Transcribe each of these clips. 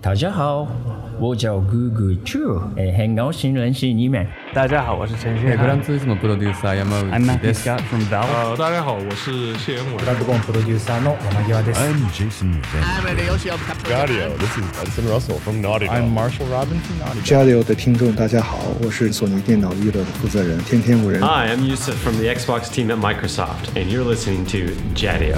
大家好，我叫 Google Chu，哎，很高兴认识你们。大家好，我是陈旭 e 涵。 grandissimo producer Yamauchi I'm Matthew です Scott from Valve。呃，大家好，我是谢元伟。 Dragon producer の山際です。 I'm Jason Van. Gadio, this is Benson Russell from Naughty Dog. I'm Marshall Robin from Naughty Dog。加油的听众，大家好，我是索尼电脑娱乐的负责人天天五人。 Hi, I'm Yusuf from the Xbox team at Microsoft, and you're listening to Jadio.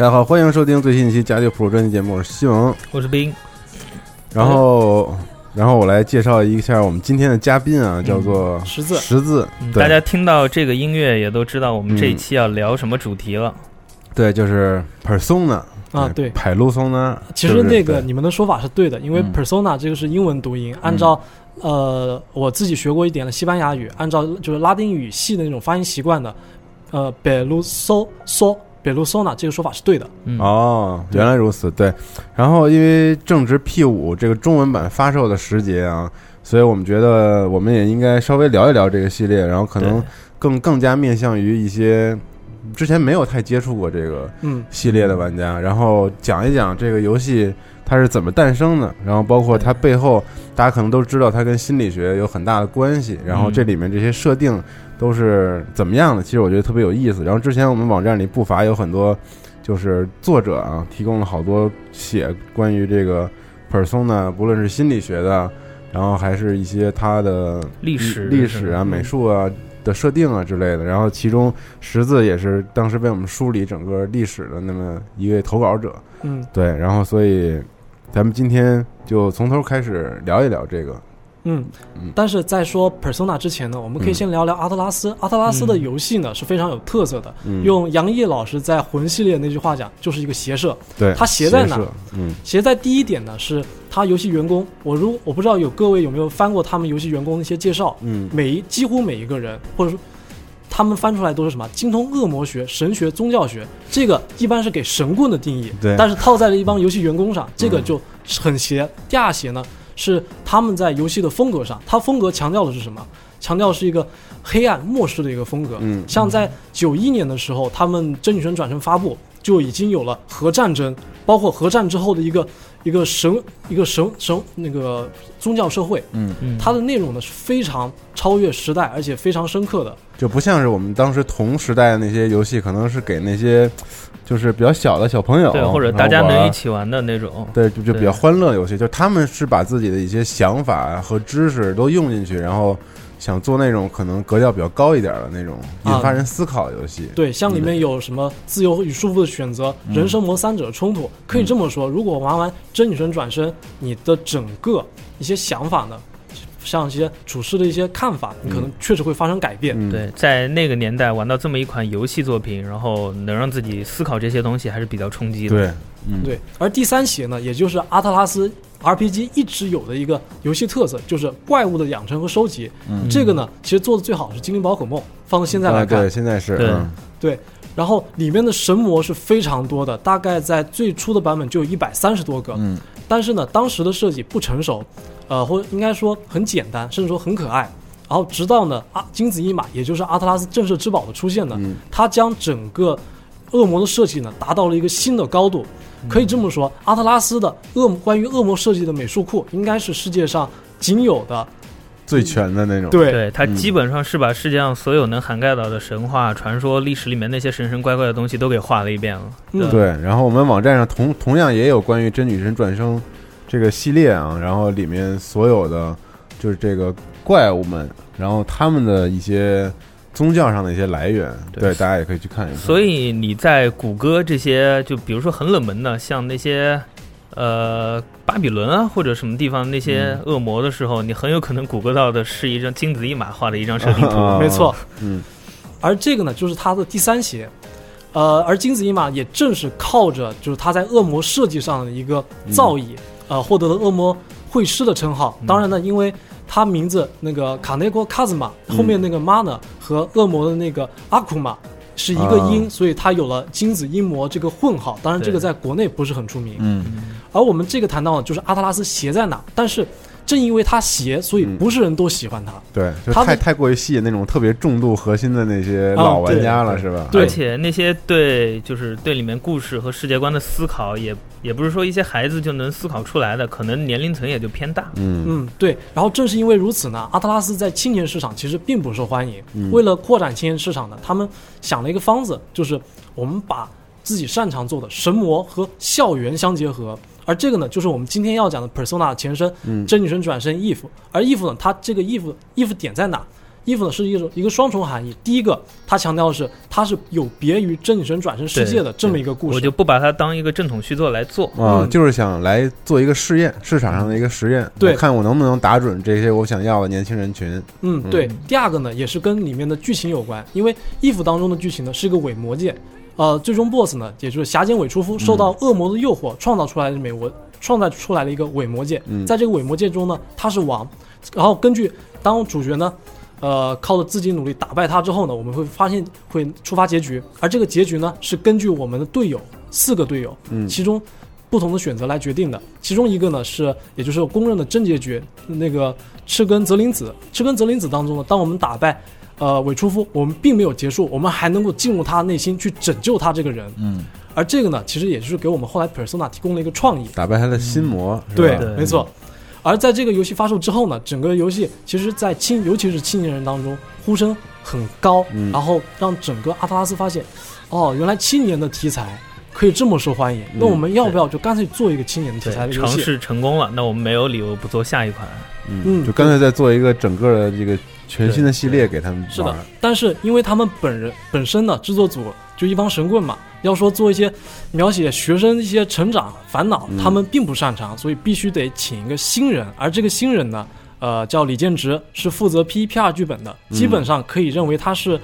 大家好，欢迎收听最新一期《家就 Pro》专辑节目，我是西蒙。我是冰，然后，然后我来介绍一下我们今天的嘉宾啊，叫做十字十字。对大家听到这个音乐也都知道我们这一期要聊什么主题了。对，就是 Persona 啊对派卢松呢。其实那个你们的说法是对的，因为嗯 persona 这个是英文读音，按照呃我自己学过一点的西班牙语，按照就是拉丁语系的那种发音习惯的，呃，贝卢索索贝卢索纳这个说法是对的。嗯，哦，原来如此，对。然后因为正值 P 五这个中文版发售的时节啊，所以我们觉得我们也应该稍微聊一聊这个系列，然后可能更更加面向于一些之前没有太接触过这个嗯，系列的玩家，然后讲一讲这个游戏它是怎么诞生的，然后包括它背后，大家可能都知道它跟心理学有很大的关系，然后这里面这些设定都是怎么样的，其实我觉得特别有意思。然后之前我们网站里不乏有很多就是作者啊提供了好多写关于这个 persona，不论是心理学的，然后还是一些他的历史历史啊、嗯美术啊的设定啊之类的。然后其中十字也是当时为我们梳理整个历史的那么一位投稿者。嗯对，然后所以咱们今天就从头开始聊一聊这个。嗯嗯，但是在说 persona 之前呢，我们可以嗯。先聊聊阿特拉斯。阿特拉斯的游戏呢是非常有特色的，嗯，用杨毅老师在魂系列那句话讲，就是一个斜射。对它斜在哪？射嗯。其在第一点呢，是他游戏员工，我如我不知道有各位有没有翻过他们游戏员工的一些介绍，嗯。每一几乎每一个人，或者说他们翻出来都是什么？精通恶魔学、神学、宗教学，这个一般是给神棍的定义，对。但是套在了一帮游戏员工上，这个嗯。就很邪。第二邪呢，是他们在游戏的风格上，他风格强调的是什么？强调是一个黑暗末世的一个风格，嗯。像在九一年的时候，他们《真女神转生》发布就已经有了核战争，包括核战之后的一个一个神一个神神那个宗教社会，嗯，嗯。它的内容呢是非常超越时代，而且非常深刻的。就不像是我们当时同时代的那些游戏，可能是给那些就是比较小的小朋友，对，或者大家能一起玩的那种。对，就就比较欢乐的游戏，就他们是把自己的一些想法和知识都用进去，然后想做那种可能格调比较高一点的那种引发人思考的游戏。对，像里面有什么自由与束缚的选择、嗯。人生磨三者的冲突，可以这么说，如果玩完真女神转身，你的整个一些想法呢，像一些处事的一些看法，你可能确实会发生改变。嗯，对，在那个年代玩到这么一款游戏作品，然后能让自己思考这些东西，还是比较冲击的。对，嗯，对，而第三邪呢，也就是阿特拉斯 RPG 一直有的一个游戏特色，就是怪物的养成和收集。嗯这个呢，其实做的最好是《精灵宝可梦》，放到现在来看，啊对，现在是对嗯对，然后里面的神魔是非常多的，大概在最初的版本就有一百三十多个。嗯但是呢，当时的设计不成熟，呃，或应该说很简单，甚至说很可爱。然后直到呢阿金子一马，也就是阿特拉斯震慑之宝的出现呢，嗯它将整个恶魔的设计呢达到了一个新的高度。可以这么说，阿特拉斯的恶关于恶魔设计的美术库应该是世界上仅有的。最全的那种。对对，它嗯基本上是把世界上所有能涵盖到的神话、传说、历史里面那些神神怪怪的东西都给画了一遍了。嗯对，然后我们网站上同同样也有关于真女神转生这个系列啊，然后里面所有的就是这个怪物们，然后他们的一些宗教上的一些来源，对对，大家也可以去看一看。所以你在谷歌这些，就比如说很冷门的，像那些呃巴比伦啊或者什么地方那些恶魔的时候，你很有可能谷歌到的是一张金子一马画的一张 设定图。啊没错。嗯，而这个呢，就是它的第三邪。呃，而金子一马也正是靠着就是他在恶魔设计上的一个造诣，呃，获得了恶魔会师的称号。当然呢，因为他名字那个卡内国卡兹玛后面那个 mana 和恶魔的那个阿库玛是一个音，所以他有了金子阴魔这个混号。当然，这个在国内不是很出名。嗯，而我们这个谈到的就是阿特拉斯鞋在哪，但是正因为他邪，所以嗯不是人都喜欢他。对，就太太过于吸引那种特别重度核心的那些啊老玩家了，是吧？对而且那些对就是对里面故事和世界观的思考也，也不是说一些孩子就能思考出来的，可能年龄层也就偏大。嗯嗯，对。然后正是因为如此呢，阿特拉斯在青年市场其实并不受欢迎。嗯为了扩展青年市场呢，他们想了一个方子，就是我们把自己擅长做的神魔和校园相结合。而这个呢，就是我们今天要讲的 Persona 的前身，嗯真女神转身 if。而 if 呢，它这个 if if 点在哪？if 呢是一种一个双重含义。第一个，它强调的是它是有别于真女神转身世界的这么一个故事。我就不把它当一个正统续作来做。啊，嗯就是想来做一个试验，市场上的一个实验，对我看我能不能打准这些我想要的年轻人群。嗯，对。第二个呢，也是跟里面的剧情有关，因为 if 当中的剧情呢是一个伪魔界，呃，最终 boss 呢，也就是霞间尾出夫，受到恶魔的诱惑，创造出来的美魔，创造出来了一个伪魔界。嗯在这个伪魔界中呢，他是王，然后根据当主角呢。呃，靠着自己努力打败他之后呢，我们会发现会触发结局，而这个结局呢是根据我们的队友四个队友，嗯其中不同的选择来决定的。其中一个呢是，也就是公认的真结局，那个赤根泽林子。赤根泽林子当中呢，当我们打败呃伪出夫，我们并没有结束，我们还能够进入他内心去拯救他这个人。嗯，而这个呢，其实也就是给我们后来 Persona 提供了一个创意。打败他的心魔，是对，没错。而在这个游戏发售之后呢，整个游戏其实，在青尤其是青年人当中呼声很高，嗯然后让整个阿特拉斯发现，哦，原来青年的题材可以这么受欢迎。嗯那我们要不要就干脆做一个青年的题材的，游戏？尝试成功了，那我们没有理由不做下一款。嗯，嗯就干脆再做一个整个的这个全新的系列给他们是的，但是因为他们本人本身呢，制作组就一帮神棍嘛，要说做一些描写学生一些成长烦恼，嗯。他们并不擅长，所以必须得请一个新人，而这个新人呢，呃，叫李建植，是负责 PPR 剧本的，嗯。基本上可以认为他是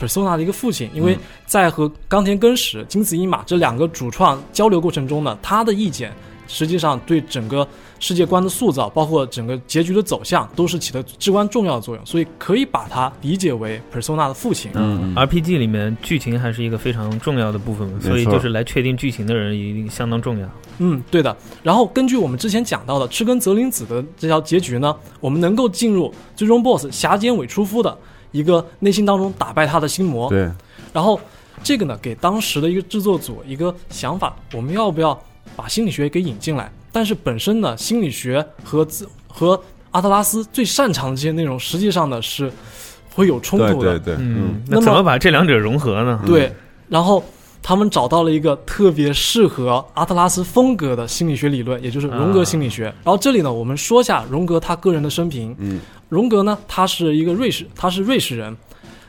Persona 的一个父亲，因为嗯在和冈田根史、金子一马这两个主创交流过程中呢，他的意见实际上对整个世界观的塑造，包括整个结局的走向，都是起了至关重要的作用，所以可以把它理解为 Persona 的父亲。嗯 RPG 里面剧情还是一个非常重要的部分，错所以就是来确定剧情的人一定相当重要。嗯，对的。然后根据我们之前讲到的赤根泽林子的这条结局呢，我们能够进入最终 BOSS 霞间尾出夫的一个内心当中打败他的心魔。对，然后这个呢，给当时的一个制作组一个想法，我们要不要把心理学给引进来？但是本身呢，心理学和自和阿特拉斯最擅长的这些内容，实际上呢是会有冲突的。对对对，嗯嗯，那怎么把这两者融合呢？对，然后他们找到了一个特别适合阿特拉斯风格的心理学理论，也就是荣格心理学。然后这里呢，我们说一下荣格他个人的生平。嗯，荣格呢，他是一个瑞士，他是瑞士人，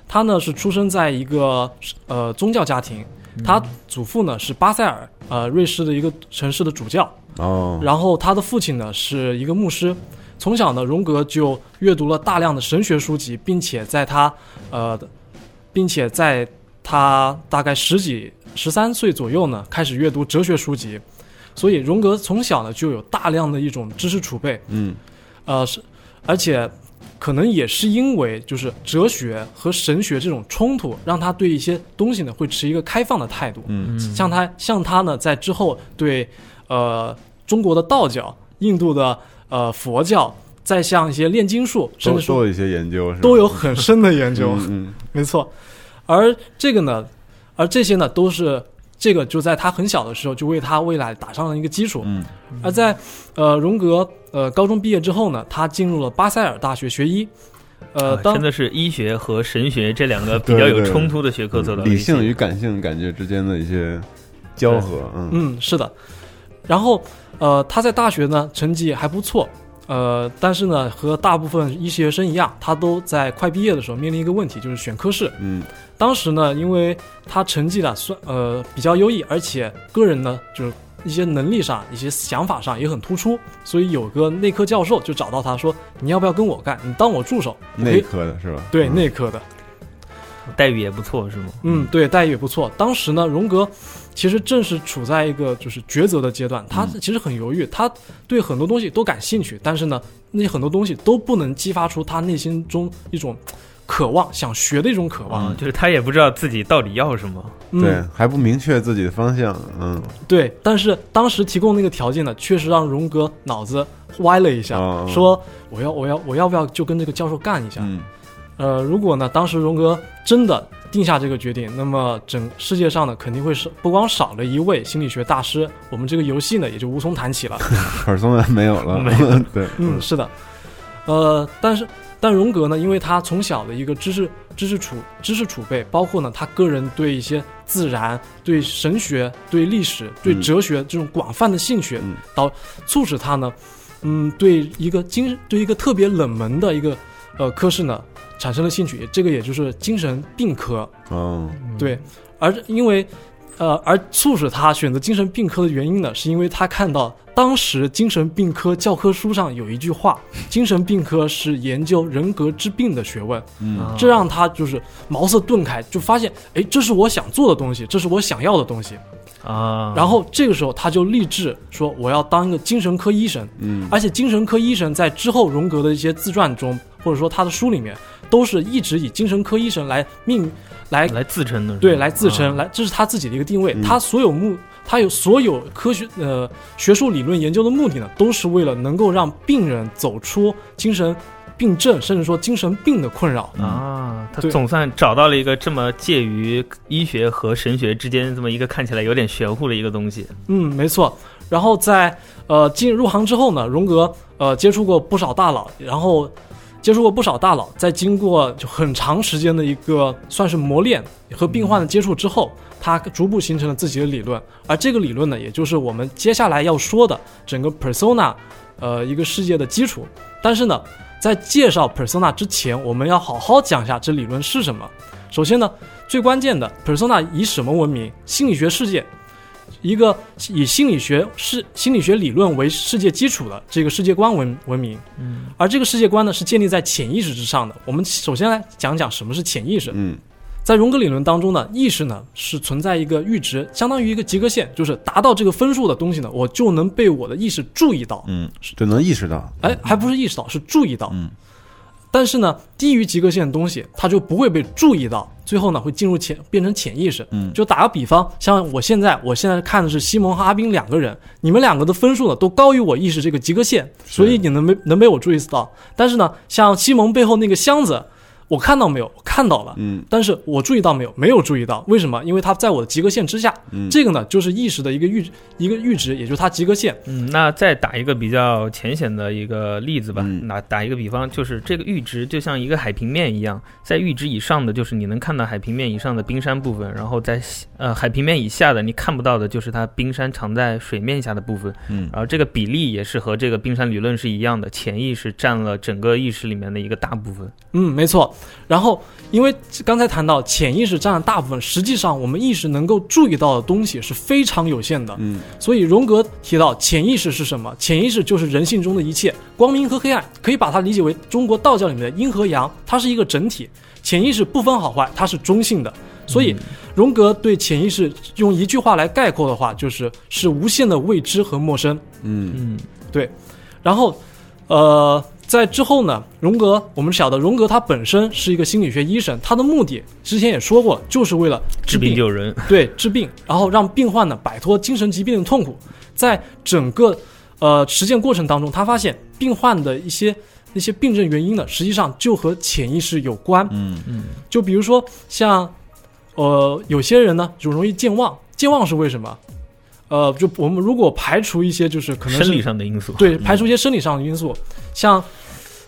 他呢是出生在一个呃宗教家庭，他祖父呢是巴塞尔，呃瑞士的一个城市的主教。哦，然后他的父亲呢是一个牧师，从小呢荣格就阅读了大量的神学书籍，并且在他呃，并且在他大概十几十三岁左右呢开始阅读哲学书籍，所以荣格从小呢就有大量的一种知识储备，嗯。呃是，而且可能也是因为就是哲学和神学这种冲突，让他对一些东西呢会持一个开放的态度，嗯。像他像他呢，在之后对呃中国的道教、印度的呃佛教，再像一些炼金术，甚至说都都有一些研究，都有很深的研究，嗯。没错。而这个呢，而这些呢，都是这个就在他很小的时候就为他未来打上了一个基础。嗯而在呃荣格呃高中毕业之后呢，他进入了巴塞尔大学学医。呃，真的是医学和神学这两个 比较有冲突的学科走到了理性与感性感觉之间的一些交合，嗯嗯，是的。然后，呃，他在大学呢成绩还不错，呃，但是呢，和大部分医学生一样，他都在快毕业的时候面临一个问题，就是选科室。嗯当时呢，因为他成绩呢算呃比较优异，而且个人呢就是一些能力上、一些想法上也很突出，所以有个内科教授就找到他说：“你要不要跟我干？你当我助手？”内科的是吧？对嗯内科的，待遇也不错，是吗？嗯，对，待遇也不错。当时呢，荣格其实正是处在一个就是抉择的阶段，他其实很犹豫，他对很多东西都感兴趣，但是呢，那些很多东西都不能激发出他内心中一种渴望、想学的一种渴望。啊，就是他也不知道自己到底要什么。嗯、对，还不明确自己的方向。嗯，对，但是当时提供那个条件呢，确实让荣格脑子歪了一下，哦说我要我要我要不要就跟这个教授干一下？嗯呃，如果呢，当时荣格真的定下这个决定，那么整世界上呢肯定会是不光少了一位心理学大师，我们这个游戏呢也就无从谈起了。可松的没有了。没有对，嗯，是的，呃，但是但荣格呢，因为他从小的一个知识知识储知识储备，包括呢他个人对一些自然、对神学、对历史、对嗯哲学这种广泛的兴趣，嗯。导促使他呢，嗯，对一个精对一个特别冷门的一个呃科室呢产生了兴趣，这个也就是精神病科。嗯，对，而因为，呃，而促使他选择精神病科的原因呢，是因为他看到当时精神病科教科书上有一句话：精神病科是研究人格之病的学问。嗯这让他就是茅塞顿开，就发现，哎，这是我想做的东西，这是我想要的东西。啊，然后这个时候他就立志说，我要当一个精神科医生。嗯而且精神科医生在之后荣格的一些自传中，或者说他的书里面，都是一直以精神科医生来命来来自称的，对，来自称，啊来，这是他自己的一个定位。嗯他所有目，他有所有科学呃学术理论研究的目的呢，都是为了能够让病人走出精神病症，甚至说精神病的困扰。啊，他总算找到了一个这么介于医学和神学之间这么一个看起来有点玄乎的一个东西。嗯，没错。然后在呃进入行之后呢，荣格呃接触过不少大佬，然后接触过不少大佬，在经过就很长时间的一个算是磨练和病患的接触之后，他逐步形成了自己的理论。而这个理论呢，也就是我们接下来要说的整个 persona 呃一个世界的基础。但是呢，在介绍 persona 之前，我们要好好讲一下这理论是什么。首先呢，最关键的 persona 以什么闻名？心理学世界。一个以心理学是心理学理论为世界基础的这个世界观文文明，嗯，而这个世界观呢是建立在潜意识之上的。我们首先来讲讲什么是潜意识。嗯在荣格理论当中呢，意识呢是存在一个阈值，相当于一个及格线，就是达到这个分数的东西呢，我就能被我的意识注意到。嗯，就能意识到。哎，还不是意识到，是注意到。嗯。但是呢，低于及格线的东西，它就不会被注意到，最后呢会进入潜变成潜意识。嗯就打个比方，像我现在，我现在看的是西蒙和阿斌两个人，你们两个的分数呢都高于我意识这个及格线，所以你能被能被我注意到。但是呢，像西蒙背后那个箱子，我看到没有？我看到了。嗯但是我注意到没有？没有注意到，为什么？因为它在我的及格线之下。嗯这个呢，就是意识的一个阈一个阈值，也就是它及格线。嗯，那再打一个比较浅显的一个例子吧。嗯打打一个比方，就是这个阈值就像一个海平面一样，在阈值以上的就是你能看到海平面以上的冰山部分，然后在呃海平面以下的你看不到的就是它冰山藏在水面下的部分。嗯然后这个比例也是和这个冰山理论是一样的，潜意识占了整个意识里面的一个大部分。嗯，没错。然后，因为刚才谈到潜意识占了大部分，实际上我们意识能够注意到的东西是非常有限的。嗯所以荣格提到潜意识是什么？潜意识就是人性中的一切，光明和黑暗，可以把它理解为中国道教里面的阴和阳，它是一个整体。潜意识不分好坏，它是中性的。所以，荣格对潜意识用一句话来概括的话，就是是无限的未知和陌生。嗯嗯对然后，呃，在之后呢，荣格我们晓得荣格他本身是一个心理学医生，他的目的之前也说过，就是为了治病救人。对治病，然后让病患呢摆脱精神疾病的痛苦。在整个呃实践过程当中，他发现病患的一些那些病症原因呢，实际上就和潜意识有关。嗯嗯就比如说像呃有些人呢就容易健忘，健忘是为什么？呃，就我们如果排除一些就是可能是生理上的因素。对，排除一些生理上的因素，像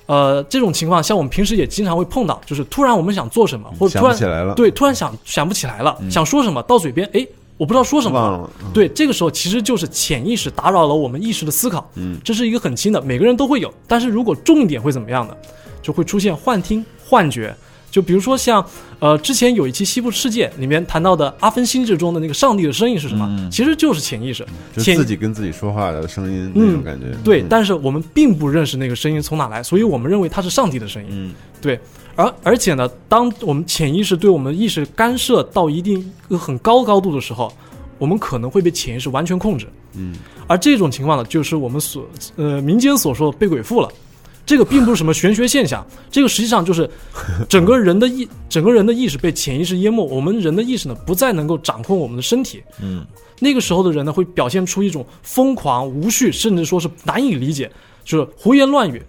呃这种情况，像我们平时也经常会碰到，就是突然我们想做什么，或者突然不起来了。对突然想想不起来了，嗯想说什么到嘴边，哎，我不知道说什么。了，嗯，对，这个时候其实就是潜意识打扰了我们意识的思考，嗯这是一个很轻的，每个人都会有。但是如果重一点会怎么样呢？就会出现幻听、幻觉。就比如说像，呃，之前有一期《西部世界》里面谈到的阿芬心智中的那个上帝的声音是什么？嗯其实就是潜意识。潜就自己跟自己说话的声音那种感觉，对，嗯但是我们并不认识那个声音从哪来，所以我们认为它是上帝的声音。嗯对，而而且呢，当我们潜意识对我们意识干涉到一定一个很高高度的时候，我们可能会被潜意识完全控制。嗯，而这种情况呢，就是我们所呃民间所说的被鬼附了。这个并不是什么玄学现象，这个实际上就是 整个人的意整个人的意识被潜意识淹没，我们人的意识呢不再能够掌控我们的身体。嗯，那个时候的人呢会表现出一种疯狂、无序，甚至说是难以理解，就是胡言乱语。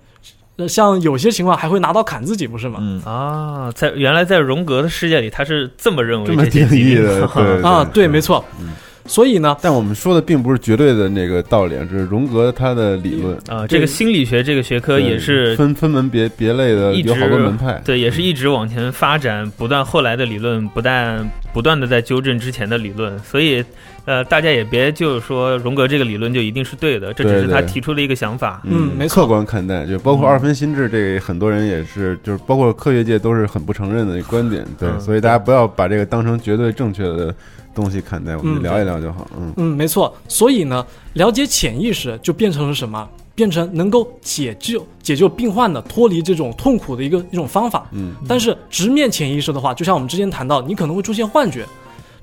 呃，像有些情况还会拿刀砍自己，不是吗？嗯啊，在原来在荣格的世界里，他是这么认为这么些疾病定义的，对啊，对，没错。嗯所以呢，但我们说的并不是绝对的那个道理，这是荣格他的理论，啊，这个心理学这个学科也是分分门别别类的，一直有好多门派。对，也是一直往前发展，不断后来的理论不但不断的在纠正之前的理论，所以呃，大家也别就是说荣格这个理论就一定是对的，这只是他提出的一个想法。嗯没错客观看待，就包括二分心智，这个很多人也是，就是包括科学界都是很不承认的一个观点。对，嗯所以大家不要把这个当成绝对正确的东西看待，我们聊一聊就好。嗯嗯，没错。所以呢，了解潜意识就变成了什么？变成能够解救解救病患的脱离这种痛苦的一个一种方法。嗯但是直面潜意识的话，就像我们之前谈到，你可能会出现幻觉，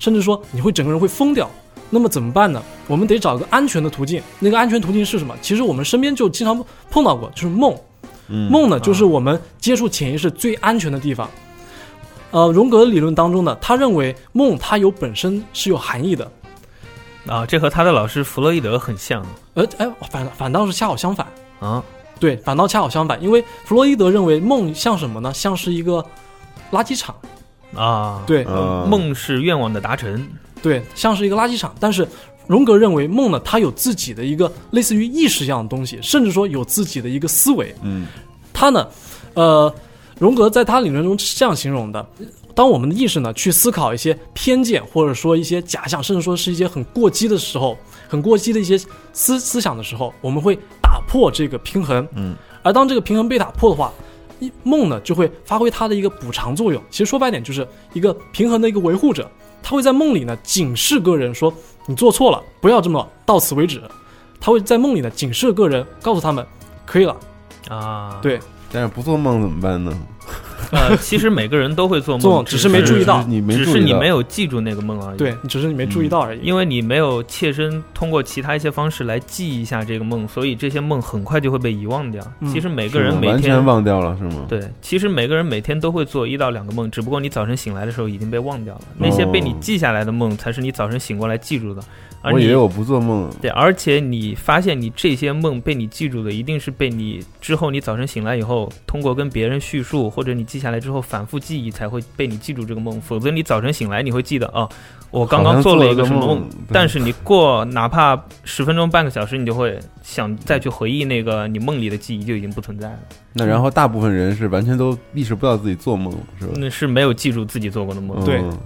甚至说你会整个人会疯掉。那么怎么办呢？我们得找个安全的途径。那个安全途径是什么？其实我们身边就经常碰到过，就是梦。嗯梦呢，就是我们接触潜意识最安全的地方。呃，荣格的理论当中呢，他认为梦它有本身是有含义的，啊，这和他的老师弗洛伊德很像呃哎反反倒是恰好相反。啊。对，反倒恰好相反，因为弗洛伊德认为梦像什么呢？像是一个垃圾场。啊，对，呃梦是愿望的达成。对，像是一个垃圾场。但是荣格认为梦呢，它有自己的一个类似于意识一样的东西，甚至说有自己的一个思维。嗯他呢，呃，荣格在他理论中是这样形容的：当我们的意识呢去思考一些偏见，或者说一些假象，甚至说是一些很过激的时候，很过激的一些思思想的时候，我们会打破这个平衡。嗯，而当这个平衡被打破的话，一梦呢就会发挥它的一个补偿作用。其实说白点，就是一个平衡的一个维护者。他会在梦里呢警示个人说：“你做错了，不要这么，到此为止。”他会在梦里呢警示个人，告诉他们可以了。啊，对，但是不做梦怎么办呢？呃，其实每个人都会做梦，做只是没注意到你没只注意到是你没有记住那个梦而已。对，只是你没注意到而已。因为你没有切身通过其他一些方式来记一下这个梦，所以这些梦很快就会被遗忘掉。嗯其实每个人每天忘掉了是吗？对，其实每个人每天都会做一到两个梦，只不过你早晨醒来的时候已经被忘掉了。那些被你记下来的梦，才是你早晨醒过来记住的。而你我以为我不做梦，对，而且你发现你这些梦被你记住的，一定是被你之后你早晨醒来以后，通过跟别人叙述或者你记下来之后反复记忆，才会被你记住这个梦。否则你早晨醒来你会记得哦，我刚刚做了一个什么梦对但是你过哪怕十分钟半个小时，你就会想再去回忆那个你梦里的记忆就已经不存在了，那然后大部分人是完全都意识不到自己做梦，是吧？那是没有记住自己做过的梦。对嗯对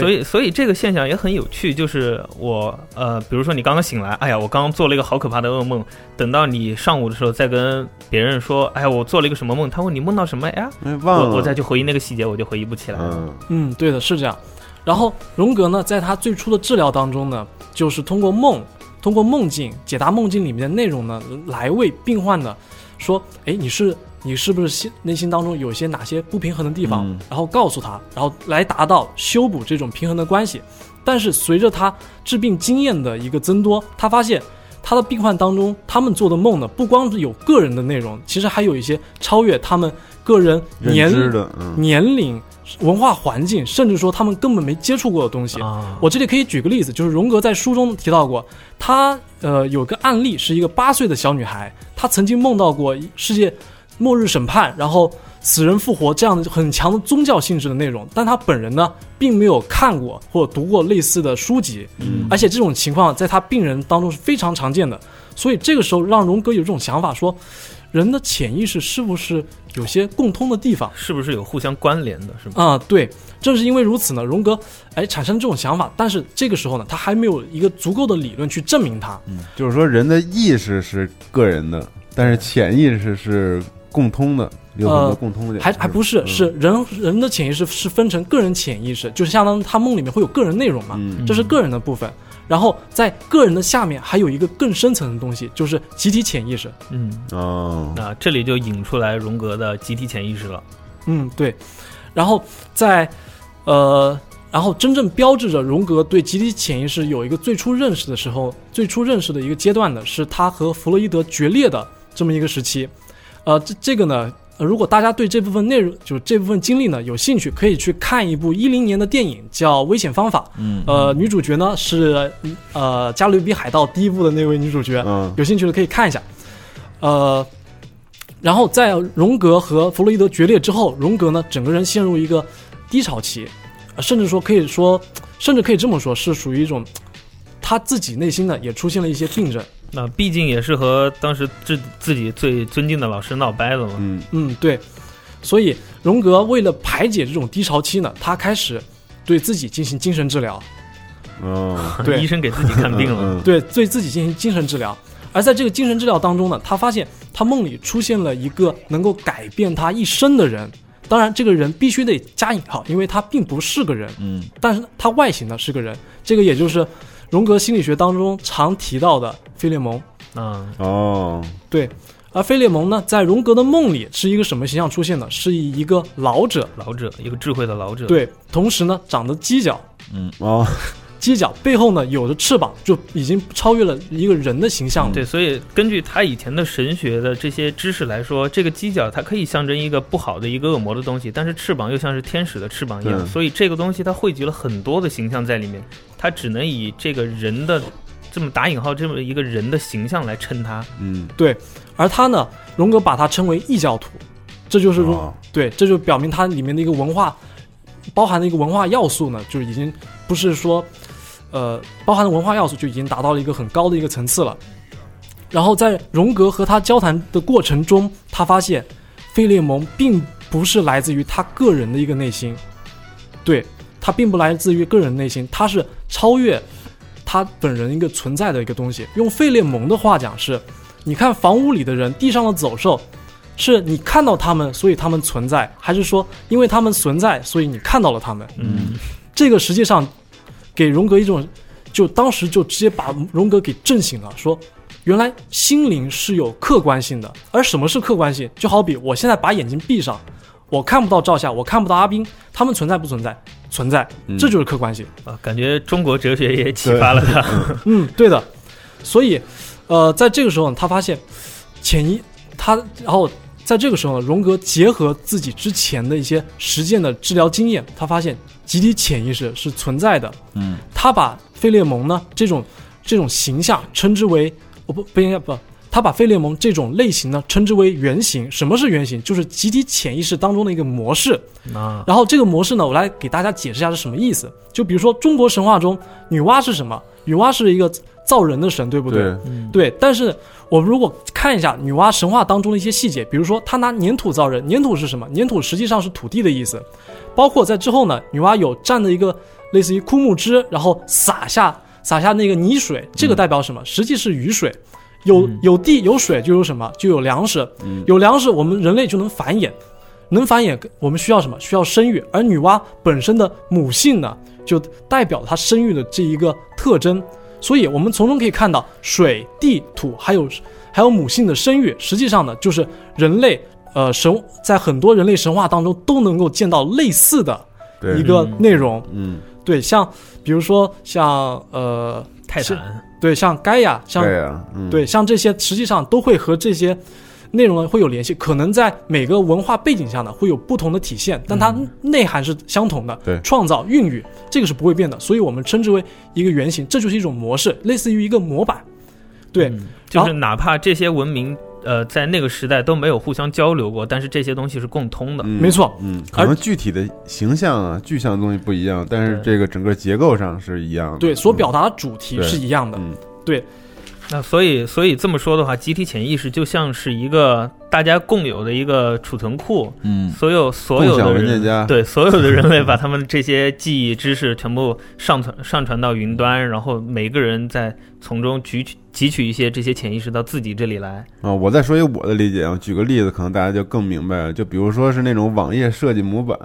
所以，所以这个现象也很有趣，就是我呃，比如说你刚刚醒来，哎呀，我刚刚做了一个好可怕的噩梦。等到你上午的时候再跟别人说，哎呀，我做了一个什么梦？他问你梦到什么？哎呀，哎，忘了，我我再去回忆那个细节，我就回忆不起来了。嗯嗯，对的，是这样。然后荣格呢，在他最初的治疗当中呢，就是通过梦，通过梦境解答梦境里面的内容呢，来为病患呢说，哎，你是你是不是心内心当中有一些哪些不平衡的地方，嗯然后告诉他，然后来达到修补这种平衡的关系。但是随着他治病经验的一个增多，他发现他的病患当中，他们做的梦呢，不光是有个人的内容，其实还有一些超越他们个人年认知的，嗯年龄、文化环境，甚至说他们根本没接触过的东西。啊，我这里可以举个例子，就是荣格在书中提到过，他呃有个案例是一个八岁的小女孩，她曾经梦到过世界末日审判，然后死人复活这样的很强的宗教性质的内容，但他本人呢并没有看过或者读过类似的书籍，嗯而且这种情况在他病人当中是非常常见的，所以这个时候让荣格有这种想法说。人的潜意识是不是有些共通的地方？是不是有互相关联的？是吗？啊、对，正是因为如此呢，荣格哎产生这种想法，但是这个时候呢，他还没有一个足够的理论去证明它。就是说人的意识是个人的，但是潜意识是共通的，有很多呃共通点。还还不是，嗯是人人的潜意识是分成个人潜意识，就是相当于他梦里面会有个人内容嘛，嗯这是个人的部分。然后在个人的下面还有一个更深层的东西，就是集体潜意识。嗯，哦，那这里就引出来荣格的集体潜意识了。嗯，对。然后在呃，然后真正标志着荣格对集体潜意识有一个最初认识的时候，最初认识的一个阶段的，是他和弗洛伊德决裂的这么一个时期。呃，这这个呢，呃如果大家对这部分内容，就这部分经历呢有兴趣，可以去看一部一零年的电影，叫《危险方法》。嗯，呃，女主角呢是呃《加勒比海盗》第一部的那位女主角，嗯有兴趣的可以看一下。呃，然后在荣格和弗洛伊德决裂之后，荣格呢整个人陷入一个低潮期，呃甚至说可以说，甚至可以这么说，是属于一种他自己内心呢也出现了一些病症。那毕竟也是和当时自自己最尊敬的老师闹掰了嘛。嗯嗯，对。所以荣格为了排解这种低潮期呢，他开始对自己进行精神治疗。哦，对医生给自己看病了。嗯对，对自己进行精神治疗。而在这个精神治疗当中呢，他发现他梦里出现了一个能够改变他一生的人。当然，这个人必须得加引号，因为他并不是个人，嗯，但是他外形呢是个人。这个也就是荣格心理学当中常提到的费列蒙。嗯，哦，对，而费列蒙呢，在荣格的梦里是一个什么形象出现呢？是以一个老者，老者，一个智慧的老者。，对，同时呢长得犄角，嗯哦，犄角背后呢有着翅膀，就已经超越了一个人的形象了。对，所以根据他以前的神学的这些知识来说，这个犄角它可以象征一个不好的一个恶魔的东西，但是翅膀又像是天使的翅膀一样，对所以这个东西它汇集了很多的形象在里面，它只能以这个人的这么打引号这么一个人的形象来称他。嗯，对而他呢，荣格把他称为异教徒，这就是荣、哦对，这就表明它里面的一个文化包含的一个文化要素呢，就已经不是说，呃，包含的文化要素就已经达到了一个很高的一个层次了。然后在荣格和他交谈的过程中，他发现费列蒙并不是来自于他个人的一个内心，对他并不来自于个人内心，他是超越他本人一个存在的一个东西。用费列蒙的话讲是，你看房屋里的人，地上的走兽，是你看到他们，所以他们存在，还是说因为他们存在，所以你看到了他们？嗯，这个实际上给荣格一种，就当时就直接把荣格给震醒了，说原来心灵是有客观性的，而什么是客观性？就好比我现在把眼睛闭上，我看不到赵夏，我看不到阿斌，他们存在不存在？存在，这就是客观性。啊，感觉中国哲学也启发了他。嗯，对的。所以，呃，在这个时候呢，他发现潜移他，然后在这个时候呢，荣格结合自己之前的一些实践的治疗经验，他发现集体潜意识是存在的。嗯，他把费列蒙呢这种这种形象称之为，我不不应该不。他把费列蒙这种类型呢称之为原型。什么是原型？就是集体潜意识当中的一个模式。啊，然后这个模式呢，我来给大家解释一下是什么意思。就比如说中国神话中，女娲是什么？女娲是一个造人的神，对不对？对，对。但是我们如果看一下女娲神话当中的一些细节，比如说她拿粘土造人，粘土是什么？粘土实际上是土地的意思。包括在之后呢，女娲有蘸的一个类似于枯木枝，然后撒下撒下那个泥水，这个代表什么？实际是雨水。有有地有水就有什么？就有粮食。有粮食，我们人类就能繁衍。能繁衍，我们需要什么？需要生育。而女娲本身的母性呢，就代表她生育的这一个特征。所以，我们从中可以看到，水、地、土，还有还有母性的生育，实际上呢，就是人类呃神在很多人类神话当中都能够见到类似的一个内容。嗯，对，像比如说像呃泰坦，对，像盖亚，像对呀，嗯，对，像这些实际上都会和这些内容呢会有联系，可能在每个文化背景下呢会有不同的体现，但它内涵是相同的。对创造、孕育这个是不会变的，所以我们称之为一个原型，这就是一种模式，类似于一个模板。对，嗯就是哪怕这些文明呃在那个时代都没有互相交流过，但是这些东西是共通的。嗯没错嗯，可能具体的形象啊、具象的东西不一样，但是这个整个结构上是一样的。对，所表达的主题是一样的。嗯对，那所以，所以这么说的话，集体潜意识就像是一个大家共有的一个储存库，嗯，所有所有的人文件夹对所有的人类把他们这些记忆知识全部上传上传到云端，然后每个人再从中汲取汲取一些这些潜意识到自己这里来。啊，我再说一个我的理解啊，举个例子，可能大家就更明白了。就比如说是那种网页设计模板，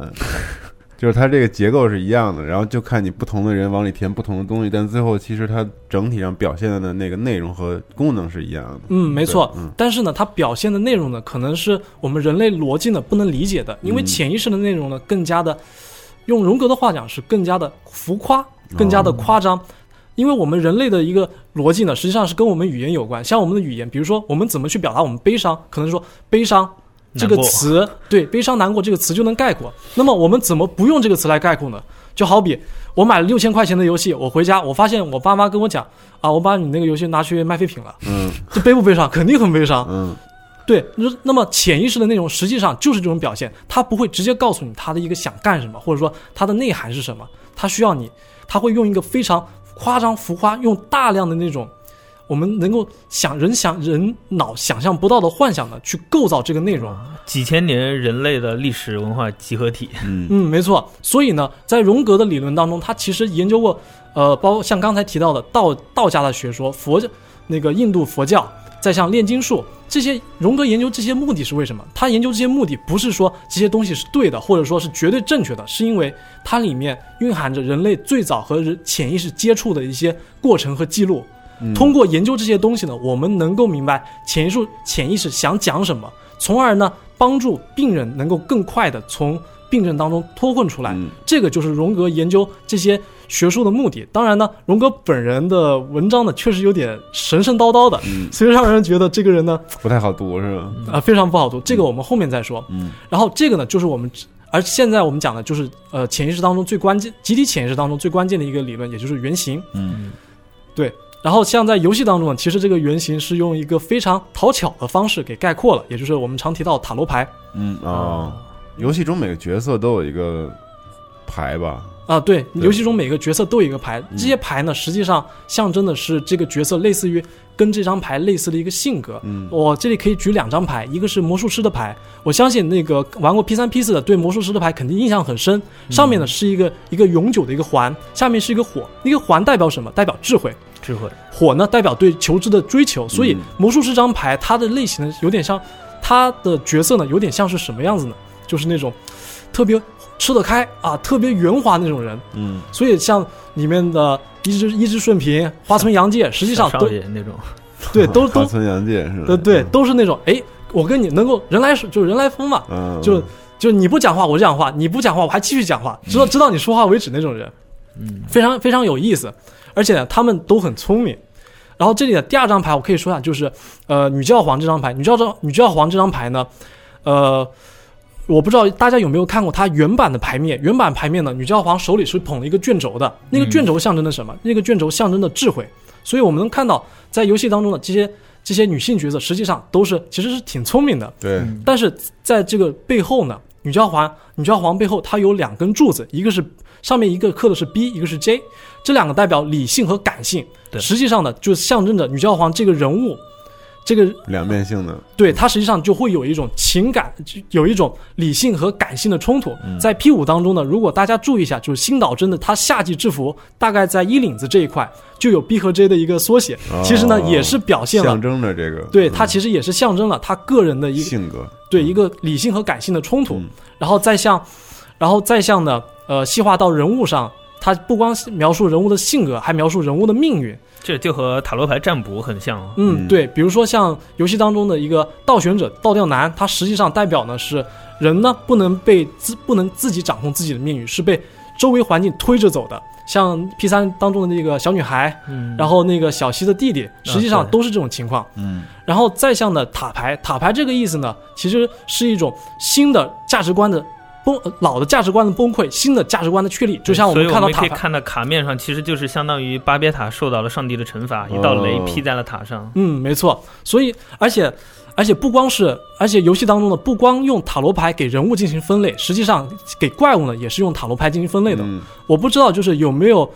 就是它这个结构是一样的，然后就看你不同的人往里填不同的东西，但最后其实它整体上表现的那个内容和功能是一样的。嗯，没错。嗯但是呢，它表现的内容呢，可能是我们人类逻辑呢不能理解的，因为嗯潜意识的内容呢更加的，用荣格的话讲是更加的浮夸，更加的夸张。因为我们人类的一个逻辑呢，实际上是跟我们语言有关。像我们的语言，比如说我们怎么去表达我们悲伤，可能说悲伤这个词，对悲伤难过这个词就能概括。那么我们怎么不用这个词来概括呢？就好比我买了六千块钱的游戏，我回家我发现我爸妈跟我讲啊，我把你那个游戏拿去卖废品了，嗯这悲不悲伤？肯定很悲伤。嗯对，那那么潜意识的内容实际上就是这种表现，它不会直接告诉你他的一个想干什么，或者说它的内涵是什么，它需要你，它会用一个非常夸张浮夸，用大量的那种我们能够想人想人脑想象不到的幻想呢，去构造这个内容。几千年人类的历史文化集合体，嗯嗯，没错。所以呢，在荣格的理论当中，他其实研究过，呃，包括像刚才提到的道道家的学说，佛教那个印度佛教，再像炼金术这些，荣格研究这些目的是为什么？他研究这些目的不是说这些东西是对的，或者说是绝对正确的，是因为它里面蕴含着人类最早和人潜意识接触的一些过程和记录。通过研究这些东西呢，我们能够明白潜意识潜意识想讲什么，从而呢帮助病人能够更快的从病症当中脱困出来。嗯这个就是荣格研究这些学术的目的。当然呢，荣格本人的文章呢确实有点神神叨叨的，嗯，所以让人觉得这个人呢不太好读是吧？呃非常不好读。这个我们后面再说。嗯然后这个呢就是我们。而现在我们讲的就是，呃，潜意识当中最关键，集体潜意识当中最关键的一个理论，也就是原型。嗯对，然后像在游戏当中呢，其实这个原型是用一个非常讨巧的方式给概括了，也就是我们常提到塔罗牌嗯哦，游戏中每个角色都有一个牌吧？啊。对，对游戏中每个角色都有一个牌，这些牌呢，实际上象征的是这个角色类似于跟这张牌类似的一个性格。嗯我这里可以举两张牌，一个是魔术师的牌，我相信那个玩过 P 三 P 四的对魔术师的牌肯定印象很深。上面呢是一个一个永久的一个环，下面是一个火，那个环代表什么？代表智慧。智慧，火呢代表对求知的追求，所以嗯魔术师这张牌它的类型呢有点像，它的角色呢有点像是什么样子呢？就是那种特别吃得开啊，特别圆滑那种人。嗯所以像里面的一只一只顺平、花村洋介，实际上小都那种，对 都都花村洋介是吧？对对都是那种哎，我跟你能够人来就是人来疯嘛，嗯，就就你不讲话我讲话，你不讲话我还继续讲话，直到直到你说话为止那种人。嗯，非常非常有意思，而且呢，他们都很聪明。然后这里的第二张牌，我可以说一下，就是呃女教皇这张牌。女教皇女教皇这张牌呢，呃，我不知道大家有没有看过它原版的牌面。原版牌面呢，女教皇手里是捧了一个卷轴的，那个卷轴象征的什么？那个卷轴象征的智慧。所以我们能看到，在游戏当中的这些这些女性角色，实际上都是其实是挺聪明的。对，但是在这个背后呢，女教皇女教皇背后它有两根柱子，一个是上面一个刻的是 B，一个是 J，这两个代表理性和感性。对实际上呢，就象征着女教皇这个人物，这个两面性的，对它实际上就会有一种情感，就有一种理性和感性的冲突。嗯。在 P 五当中呢，如果大家注意一下，就是新岛真的他夏季制服大概在衣领子这一块就有 B 和 J 的一个缩写，其实呢哦也是表现了象。征着这个，对，嗯。它其实也是象征了他个人的一个性格，对一个理性和感性的冲突，嗯。然后再向，然后再向呢，呃，细化到人物上，它不光描述人物的性格，还描述人物的命运。这就和塔罗牌占卜很像啊。嗯，嗯对，比如说像游戏当中的一个倒悬者倒吊男，他实际上代表呢是人呢不能被自不能自己掌控自己的命运，是被周围环境推着走的。像 P 三当中的那个小女孩，嗯，然后那个小西的弟弟，实际上都是这种情况。嗯然后再像的塔牌，塔牌这个意思呢，其实是一种新的价值观的老的价值观的崩溃，新的价值观的确立。就像我所以们看到塔牌，可以看到卡面上，其实就是相当于巴别塔受到了上帝的惩罚，一道雷劈在了塔上。嗯，没错。所以，而且，而且不光是，而且游戏当中呢，不光用塔罗牌给人物进行分类，实际上给怪物呢也是用塔罗牌进行分类的。嗯我不知道就是有没有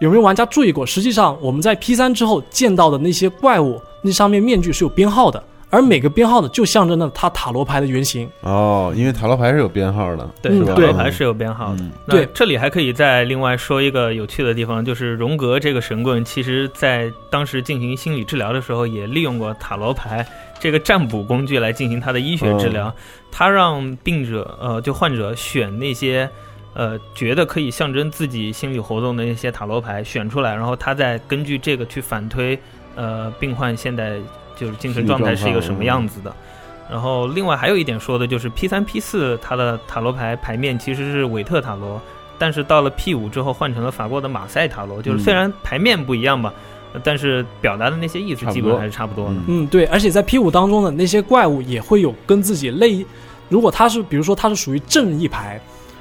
有没有玩家注意过？实际上我们在 P 三之后见到的那些怪物，那上面面具是有编号的，而每个编号的就象征了它塔罗牌的原型。哦，因为塔罗牌是有编号的，对，嗯塔罗牌是有编号的。对这里还可以再另外说一个有趣的地方，就是荣格这个神棍，其实在当时进行心理治疗的时候，也利用过塔罗牌这个占卜工具来进行他的医学治疗。哦他让病者呃，就患者选那些。呃，觉得可以象征自己心理活动的那些塔罗牌选出来，然后他再根据这个去反推，呃，病患现在就是精神状态是一个什么样子的。然后另外还有一点说的就是 P 三 P 四它的塔罗牌牌面其实是韦特塔罗，但是到了 P 五之后换成了法国的马赛塔罗，就是虽然牌面不一样吧，呃但是表达的那些意思基本还是差不多的。嗯嗯，对，而且在 P 五当中的那些怪物也会有跟自己类，如果它是比如说它是属于正义牌，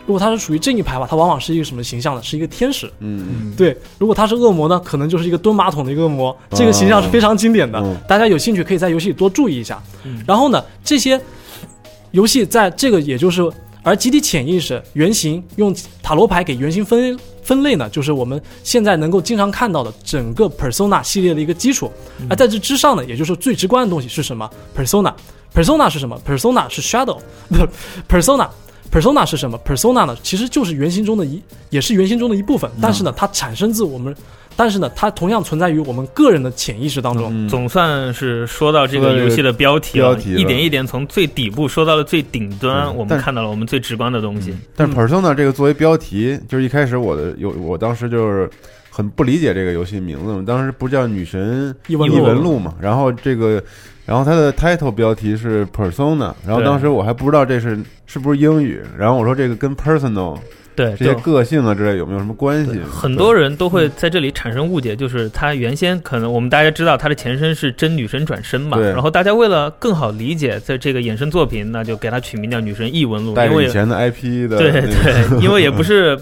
如果它是属于正义牌吧，它往往是一个什么形象呢？是一个天使。嗯对，如果它是恶魔呢，可能就是一个蹲马桶的一个恶魔，这个形象是非常经典的，嗯大家有兴趣可以在游戏里多注意一下。嗯然后呢，这些游戏在这个也就是，而集体潜意识原型用塔罗牌给原型分分类呢，就是我们现在能够经常看到的整个 Persona 系列的一个基础。而在这之上呢，也就是最直观的东西是什么？Persona。Persona 是什么？Persona 是 Shadow 的 Persona。是什么？Persona 呢，其实就是原型中的一，也是原型中的一部分。但是呢，它产生自我们，但是呢，它同样存在于我们个人的潜意识当中。嗯总算是说到这个个游戏的标题了，标题一点一点从最底部说到了最顶端，我们看到了我们最直观的东西。但 Persona 这个作为标题，就是一开始我的有，我当时就是很不理解这个游戏名字嘛。当时不叫《女神异闻录》嘛，然后这个，然后它的 title 标题是 Persona，然后当时我还不知道这是是不是英语，然后我说这个跟 personal 对，这些个性啊之类有没有什么关系？很多人都会在这里产生误解，就是它原先可能我们大家知道它的前身是真女神转身嘛，对然后大家为了更好理解在这个衍生作品，那就给它取名叫《女神异闻录》，带因为以前的 IP 的对对，因为也不是。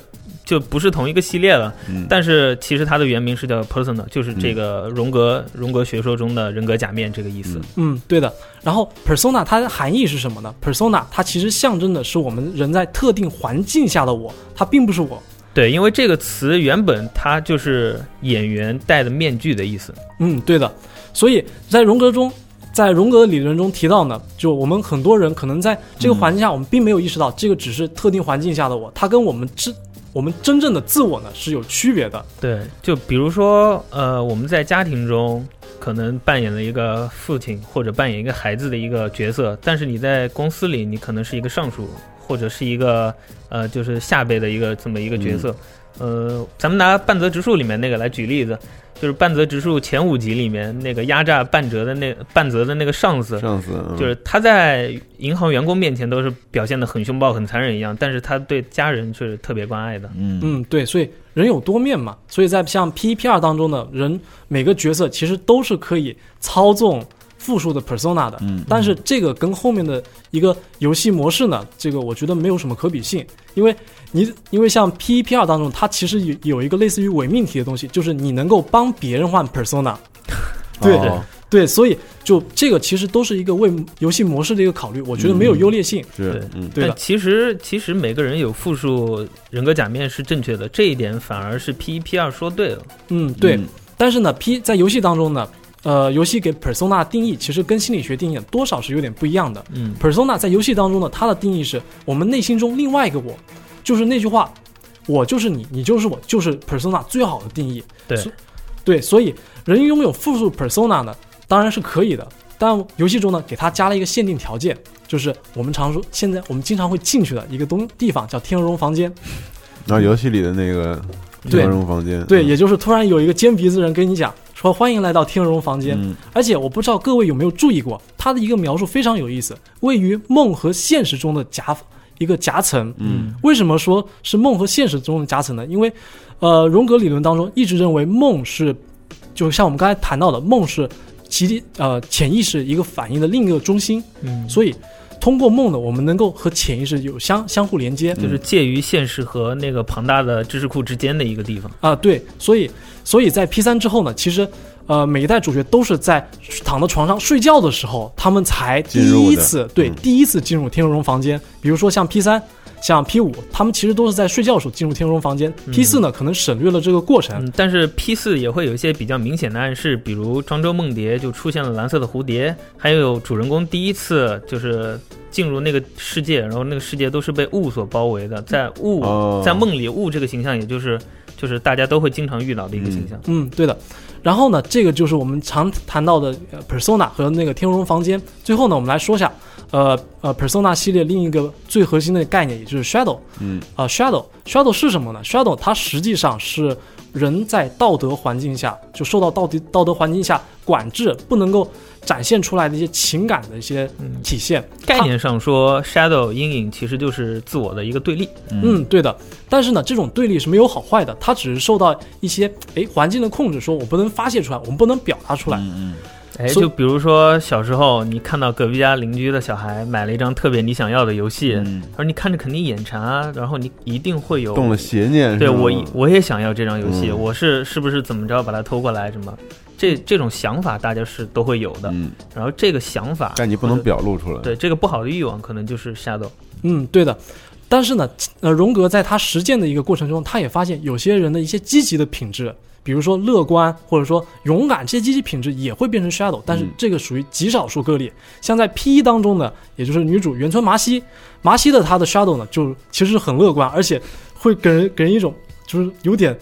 就不是同一个系列了，嗯但是其实它的原名是叫 Persona，就是这个荣格、荣格学说中的人格假面这个意思。嗯，对的。然后 persona 它的含义是什么呢？persona 它其实象征的是我们人在特定环境下的我，它并不是我。对，因为这个词原本它就是演员戴的面具的意思。嗯，对的。所以在荣格中，在荣格的理论中提到呢，就我们很多人可能在这个环境下，我们并没有意识到这个只是特定环境下的我，它跟我们真我们真正的自我呢是有区别的。对，就比如说，呃，我们在家庭中可能扮演了一个父亲或者扮演一个孩子的一个角色，但是你在公司里，你可能是一个上属或者是一个呃，就是下辈的一个这么一个角色。呃，咱们拿半泽直树里面那个来举例子，就是半泽直树前五集里面那个压榨半泽的那半泽的那个上司，上司嗯就是他在银行员工面前都是表现的很凶暴、很残忍一样，但是他对家人却是特别关爱的。嗯嗯，对，所以人有多面嘛，所以在像 P 一 P 二当中呢，人每个角色其实都是可以操纵复数的 persona 的，嗯但是这个跟后面的一个游戏模式呢，这个我觉得没有什么可比性，因为你因为像 P 一 P 二当中，它其实有有一个类似于伪命题的东西，就是你能够帮别人换 persona，对、哦。对，所以就这个其实都是一个为游戏模式的一个考虑，我觉得没有优劣性，是对嗯。对但其实其实每个人有复数人格假面是正确的，这一点反而是 P 一 P 二说对了。嗯，对。嗯。但是呢，P 在游戏当中呢，呃，游戏给 persona 定义其实跟心理学定义多少是有点不一样的。嗯 persona 在游戏当中呢，它的定义是我们内心中另外一个我，就是那句话，我就是你，你就是我，就是 persona 最好的定义。对所对，所以人拥有复数 persona 呢，当然是可以的，但游戏中呢，给它加了一个限定条件，就是我们常说现在我们经常会进去的一个东地方叫天鹅绒房间。然后游戏里的那个对天鹅绒房间，对，嗯也就是突然有一个尖鼻子人跟你讲说欢迎来到天鹅绒房间，嗯而且我不知道各位有没有注意过，它的一个描述非常有意思，位于梦和现实中的夹一个夹层。嗯，为什么说是梦和现实中的夹层呢？因为，呃，荣格理论当中一直认为梦是，就像我们刚才谈到的，梦是其呃潜意识一个反应的另一个中心，嗯，所以通过梦呢，我们能够和潜意识有相相互连接。就是介于现实和那个庞大的知识库之间的一个地方。啊，对，所以所以在 P 三之后呢，其实呃每一代主角都是在躺在床上睡觉的时候，他们才第一次对、嗯第一次进入天鹅绒房间。比如说像 P 三像 P 五，他们其实都是在睡觉的时候进入天龙房间。P 四呢，可能省略了这个过程。嗯，但是 P 四也会有一些比较明显的暗示，比如庄周梦蝶就出现了蓝色的蝴蝶，还有主人公第一次就是进入那个世界，然后那个世界都是被雾所包围的，在雾、哦在梦里雾这个形象，也就是就是大家都会经常遇到的一个形象。嗯，对的。然后呢，这个就是我们常谈到的、呃、Persona 和那个天龙房间。最后呢，我们来说一下，呃呃，Persona 系列另一个最核心的概念，也就是 Shadow。嗯，啊、s h a d o w Shadow 是什么呢？Shadow 它实际上是人在道德环境下，就受到道德道德环境下管制，不能够展现出来的一些情感的一些体现。概念上说，shadow 阴影其实就是自我的一个对立。嗯，对的。但是呢，这种对立是没有好坏的，它只是受到一些诶环境的控制，说我不能发泄出来，我们不能表达出来。嗯嗯哎，就比如说小时候你看到隔壁家邻居的小孩买了一张特别你想要的游戏，嗯，而你看着肯定眼馋啊，然后你一定会有动了邪念，对我我也想要这张游戏，嗯我是是不是怎么着把它偷过来什么？这这种想法大家是都会有的，嗯，然后这个想法，但你不能表露出来，对这个不好的欲望，可能就是 shadow。嗯，对的。但是呢，呃，荣格在他实践的一个过程中，他也发现有些人的一些积极的品质，比如说乐观或者说勇敢，这些积极品质也会变成 shadow，但是这个属于极少数个例。像在 P 一当中呢，也就是女主原村麻希，麻希的她的 shadow 呢，就其实很乐观，而且会给人给人一种就是有点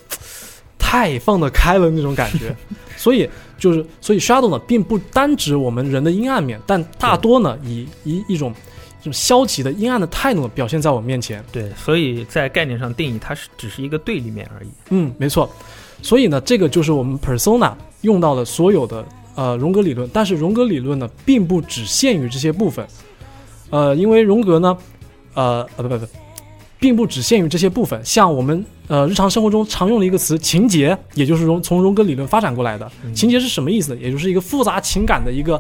太放得开了那种感觉。所以就是，所以 shadow 呢，并不单指我们人的阴暗面，但大多呢，以一一种这种消极的阴暗的态度表现在我面前。对，所以在概念上定义，它是只是一个对立面而已。嗯，没错。所以呢，这个就是我们 persona 用到的所有的呃荣格理论，但是荣格理论呢，并不只限于这些部分。呃，因为荣格呢，呃呃不不不，并不只限于这些部分。像我们呃日常生活中常用的一个词情节，也就是荣从荣格理论发展过来的。情节是什么意思呢？也就是一个复杂情感的一个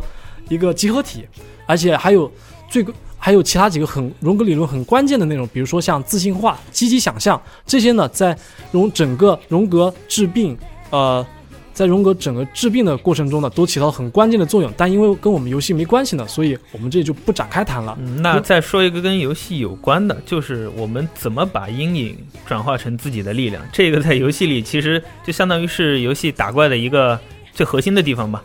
一个集合体，而且还有最还有其他几个很荣格理论很关键的内容，比如说像自信化、积极想象这些呢，在荣整个荣格治病，呃，在荣格整个治病的过程中呢，都起到很关键的作用。但因为跟我们游戏没关系呢，所以我们这里就不展开谈了。嗯，那再说一个跟游戏有关的，就是我们怎么把阴影转化成自己的力量。这个在游戏里其实就相当于是游戏打怪的一个最核心的地方吧。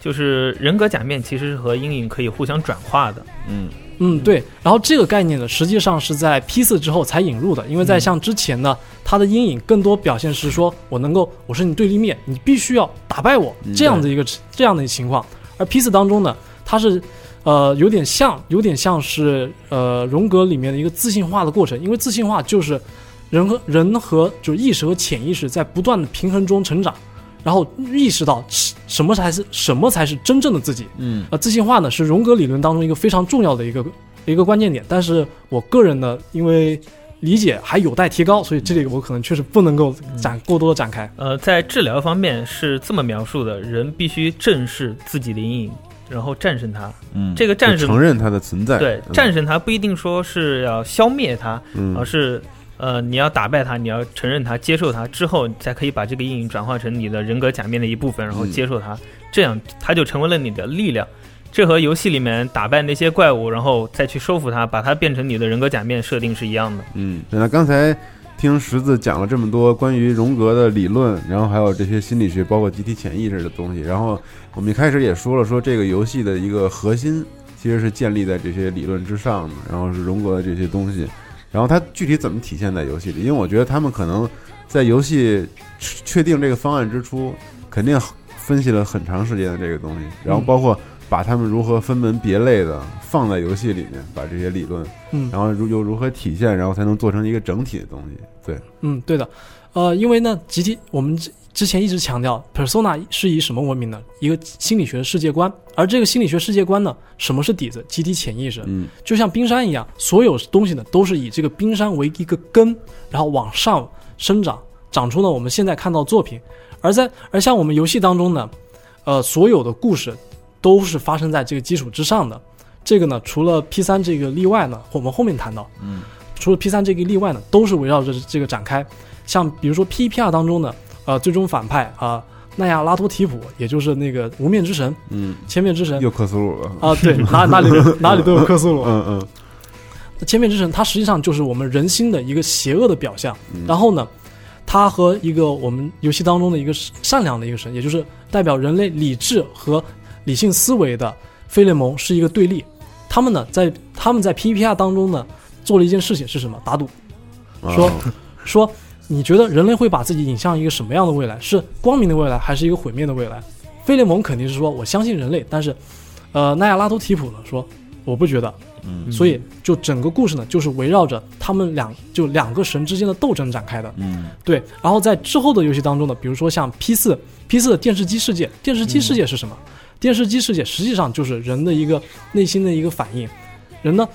就是人格假面其实是和阴影可以互相转化的。嗯嗯，对。然后这个概念呢，实际上是在 P 四之后才引入的，因为在像之前呢，它的阴影更多表现是说我能够，我是你对立面，你必须要打败我嗯这样的一个、这样的情况。而 P 四当中呢，它是呃有点像，有点像是呃荣格里面的一个自信化的过程，因为自信化就是人和人和就是意识和潜意识在不断的平衡中成长。然后意识到什什么才是什么才是真正的自己，嗯。呃，自信化呢是荣格理论当中一个非常重要的一个一个关键点，但是我个人呢，因为理解还有待提高，所以这里我可能确实不能够展过多的展开。呃，在治疗方面是这么描述的：人必须正视自己的阴影，然后战胜它。嗯，这个战胜承认它的存在，对，嗯。战胜它不一定说是要消灭它，嗯。而是呃你要打败它，你要承认它，接受它之后，你才可以把这个阴影转化成你的人格假面的一部分，然后嗯接受它，这样它就成为了你的力量。这和游戏里面打败那些怪物，然后再去收服它，把它变成你的人格假面设定是一样的。嗯，那刚才听十字讲了这么多关于荣格的理论，然后还有这些心理学，包括集体潜意识的东西，然后我们一开始也说了，说这个游戏的一个核心其实是建立在这些理论之上的，然后是荣格的这些东西，然后它具体怎么体现在游戏里？因为我觉得他们可能在游戏确定这个方案之初，肯定分析了很长时间的这个东西，然后包括。把他们如何分门别类的放在游戏里面，把这些理论，嗯然后如又如何体现，然后才能做成一个整体的东西。对，嗯，对的，呃，因为呢，集体我们之之前一直强调，persona 是以什么闻名呢？一个心理学的世界观，而这个心理学世界观呢，什么是底子？集体潜意识。嗯，就像冰山一样，所有东西呢都是以这个冰山为一个根，然后往上生长，长出了我们现在看到的作品。而在而像我们游戏当中呢，呃，所有的故事都是发生在这个基础之上的。这个呢，除了 P 三这个例外呢，我们后面谈到，嗯，除了 P 三这个例外呢，都是围绕着这个展开。像比如说 P 一 P 二当中呢，呃，最终反派啊、奈亚拉托提普，也就是那个无面之神，嗯，千面之神，又克苏鲁了啊，对，哪哪里 哪里都有克苏鲁，嗯嗯。千面之神，它实际上就是我们人心的一个邪恶的表象。嗯然后呢，它和一个我们游戏当中的一个善良的一个神，也就是代表人类理智和理性思维的费列蒙是一个对立。他们呢，在他们在 PVPR 当中呢，做了一件事情是什么？打赌，说啊说你觉得人类会把自己引向一个什么样的未来？是光明的未来，还是一个毁灭的未来？费列蒙肯定是说我相信人类，但是，呃，奈亚拉图提普呢说我不觉得，嗯所以就整个故事呢就是围绕着他们两就两个神之间的斗争展开的。嗯对，然后在之后的游戏当中呢，比如说像 P 四 P 四的电视机世界，电视机世界是什么？电视机世界实际上就是人的一个内心的一个反应。人呢，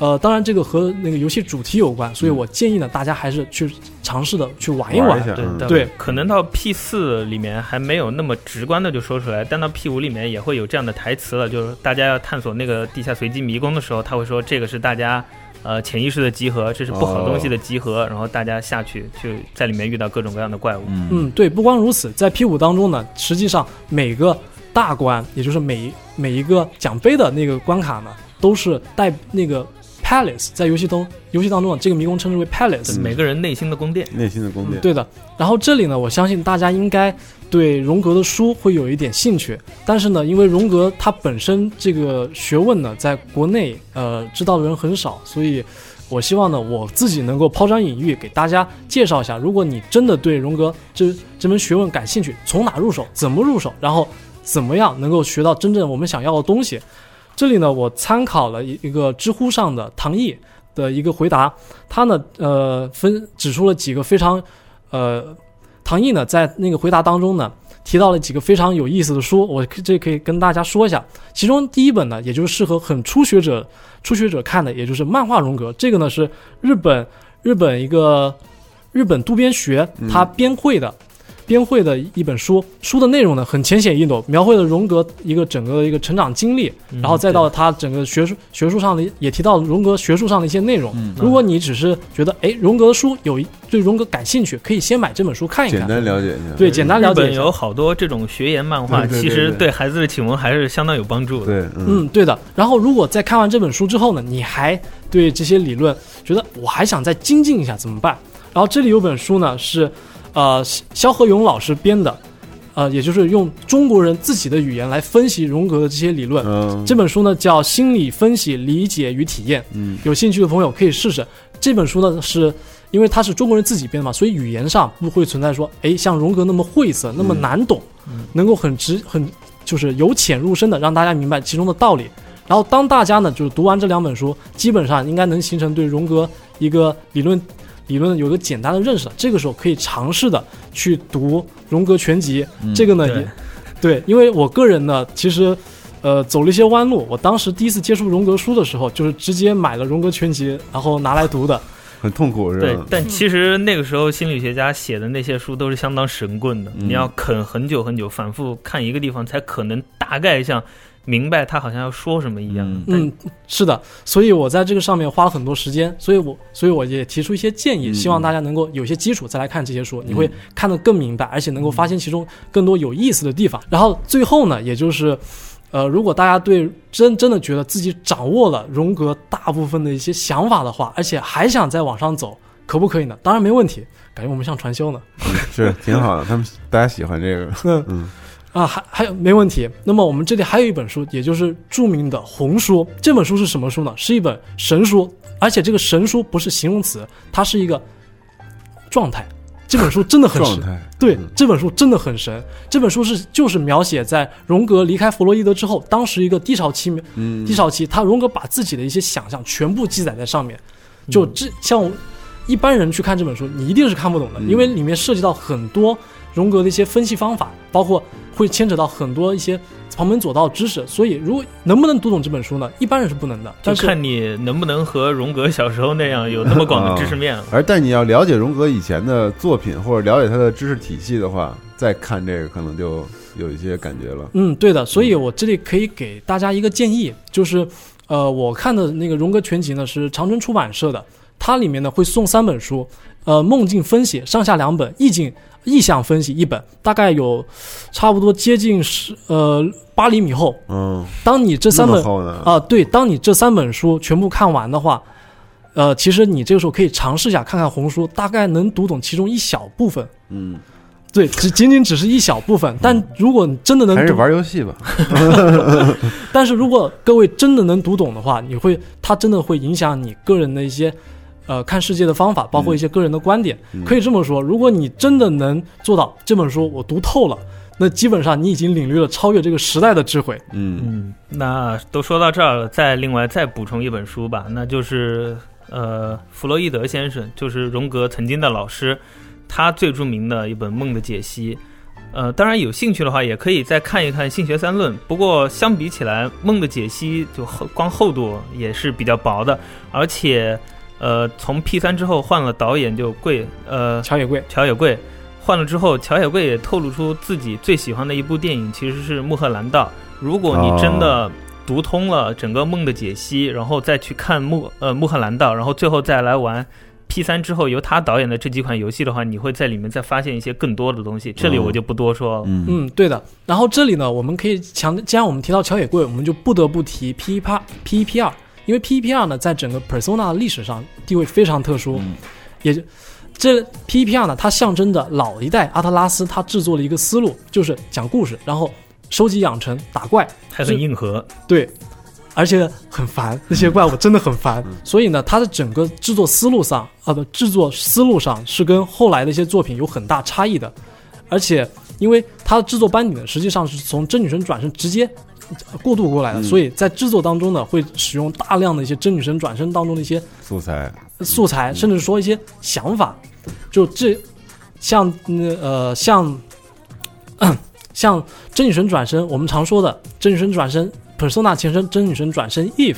呃，当然这个和那个游戏主题有关，所以我建议呢，大家还是去尝试的去玩一玩。对玩一下嗯对可能到 P 四里面还没有那么直观的就说出来，但到 P 五里面也会有这样的台词了，就是大家要探索那个地下随机迷宫的时候，他会说这个是大家呃潜意识的集合，这是不好东西的集合，然后大家下去去在里面遇到各种各样的怪物。嗯，对，不光如此，在 P 五当中呢，实际上每个大关，也就是每每一个奖杯的那个关卡呢，都是带那个 palace，在游戏中游戏当中啊，这个迷宫称之为 palace。每个人内心的宫殿，内心的宫殿，对的，然后这里呢，我相信大家应该对荣格的书会有一点兴趣，但是呢，因为荣格他本身这个学问呢，在国内呃知道的人很少，所以我希望呢，我自己能够抛砖引玉，给大家介绍一下。如果你真的对荣格这这门学问感兴趣，从哪入手，怎么入手，然后怎么样能够学到真正我们想要的东西。这里呢，我参考了一一个知乎上的唐毅的一个回答，他呢，呃，分指出了几个非常，呃，唐毅呢在那个回答当中呢提到了几个非常有意思的书，我这可以跟大家说一下。其中第一本呢，也就是适合很初学者初学者看的，也就是漫画荣格。这个呢是日本日本一个日本渡边学他编绘的。编绘的一本书，书的内容呢很浅显易懂，描绘了荣格一个整个的一个成长经历，嗯然后再到他整个学术学术上的也提到荣格学术上的一些内容。嗯如果你只是觉得哎荣格的书有对荣格感兴趣，可以先买这本书看一看。简单了解一下。对，简单了解一下。日本有好多这种学研漫画，其实对对孩子的启蒙还是相当有帮助的。对，嗯嗯，对的。然后，如果在看完这本书之后呢，你还对这些理论觉得我还想再精进一下，怎么办？然后这里有本书呢，是呃萧萧何勇老师编的，呃，也就是用中国人自己的语言来分析荣格的这些理论。嗯，这本书呢叫《心理分析、理解与体验》，嗯有兴趣的朋友可以试试。这本书呢是因为它是中国人自己编的嘛，所以语言上不会存在说，哎，像荣格那么晦涩、那么难懂，能够很直、很就是由浅入深的让大家明白其中的道理。然后当大家呢就是读完这两本书，基本上应该能形成对荣格一个理论理论有一个简单的认识了。这个时候可以尝试的去读《荣格全集》，这个呢对也对，因为我个人呢其实。呃，走了一些弯路。我当时第一次接触荣格书的时候，就是直接买了《荣格全集》，然后拿来读的。很痛苦是吧？，对但其实那个时候心理学家写的那些书都是相当神棍的，嗯你要啃很久很久，反复看一个地方，才可能大概像明白他好像要说什么一样。嗯是的，所以我在这个上面花了很多时间，所以我所以我也提出一些建议，嗯希望大家能够有些基础再来看这些书，你会看得更明白，而且能够发现其中更多有意思的地方。然后最后呢，也就是。呃，如果大家对真真的觉得自己掌握了荣格大部分的一些想法的话，而且还想再往上走，可不可以呢？当然没问题，感觉我们像传销呢。是挺好的，他们大家喜欢这个。嗯嗯啊，还还有没问题。那么我们这里还有一本书，也就是著名的《红书》。这本书是什么书呢？是一本神书，而且这个神书不是形容词，它是一个状态。这本书真的很神，对嗯，这本书真的很神。这本书是就是描写在荣格离开弗洛伊德之后，当时一个低潮期，嗯低潮期，他荣格把自己的一些想象全部记载在上面。就这像一般人去看这本书，你一定是看不懂的，嗯因为里面涉及到很多荣格的一些分析方法，包括会牵扯到很多一些旁门左道知识。所以，如果能不能读懂这本书呢？一般人是不能的。就但是看你能不能和荣格小时候那样 有那么广的知识面了。而但你要了解荣格以前的作品，或者了解他的知识体系的话，再看这个可能就有一些感觉了。嗯，对的，所以我这里可以给大家一个建议，就是，呃，我看的那个荣格全集呢是长春出版社的，它里面呢会送三本书，呃，梦境分析上下两本，意境意向分析一本，大概有差不多接近十呃八厘米厚。嗯，当你这三本？啊、对，当你这三本书全部看完的话，呃，其实你这个时候可以尝试一下，看看红书，大概能读懂其中一小部分。嗯，对，只仅仅只是一小部分，但如果你真的能还是，玩游戏吧。但是如果各位真的能读懂的话，你会，它真的会影响你个人的一些，呃，看世界的方法，包括一些个人的观点。嗯可以这么说，如果你真的能做到这本书我读透了，那基本上你已经领略了超越这个时代的智慧。嗯嗯，那都说到这儿了，再另外再补充一本书吧，那就是呃，弗洛伊德先生，就是荣格曾经的老师，他最著名的一本《梦的解析》。呃，当然有兴趣的话，也可以再看一看《性学三论》。不过相比起来，《梦的解析》就厚光厚度也是比较薄的，而且呃，从 P 三之后换了导演就贵，呃，乔野贵，乔野贵换了之后，乔野贵也透露出自己最喜欢的一部电影其实是《穆赫兰道》。如果你真的读通了整个梦的解析，然后再去看穆呃穆赫兰道，然后最后再来玩 P 三之后由他导演的这几款游戏的话，你会在里面再发现一些更多的东西。这里我就不多说了。嗯嗯，对的。然后这里呢，我们可以强，既然我们提到乔野贵，我们就不得不提 P 一 P P 一 P 二，因为 P 一 P 二呢，在整个 Persona 的历史上地位非常特殊，嗯也就这 P 一 P 二呢，它象征着老一代阿特拉斯他制作了一个思路，就是讲故事，然后收集养成，打怪，还很硬核。对，而且很烦，那些怪物真的很烦。所以呢，它的整个制作思路上，啊不，制作思路上是跟后来的一些作品有很大差异的。而且，因为它的制作班底呢，实际上是从真女神转身直接呃 过渡过来的，嗯。所以在制作当中呢，会使用大量的一些真女神转身当中的一些素材，素材，甚至说一些想法，就这像那呃像 像真女神转身，我们常说的真女神转身，Persona 前身真女神转身 Eve，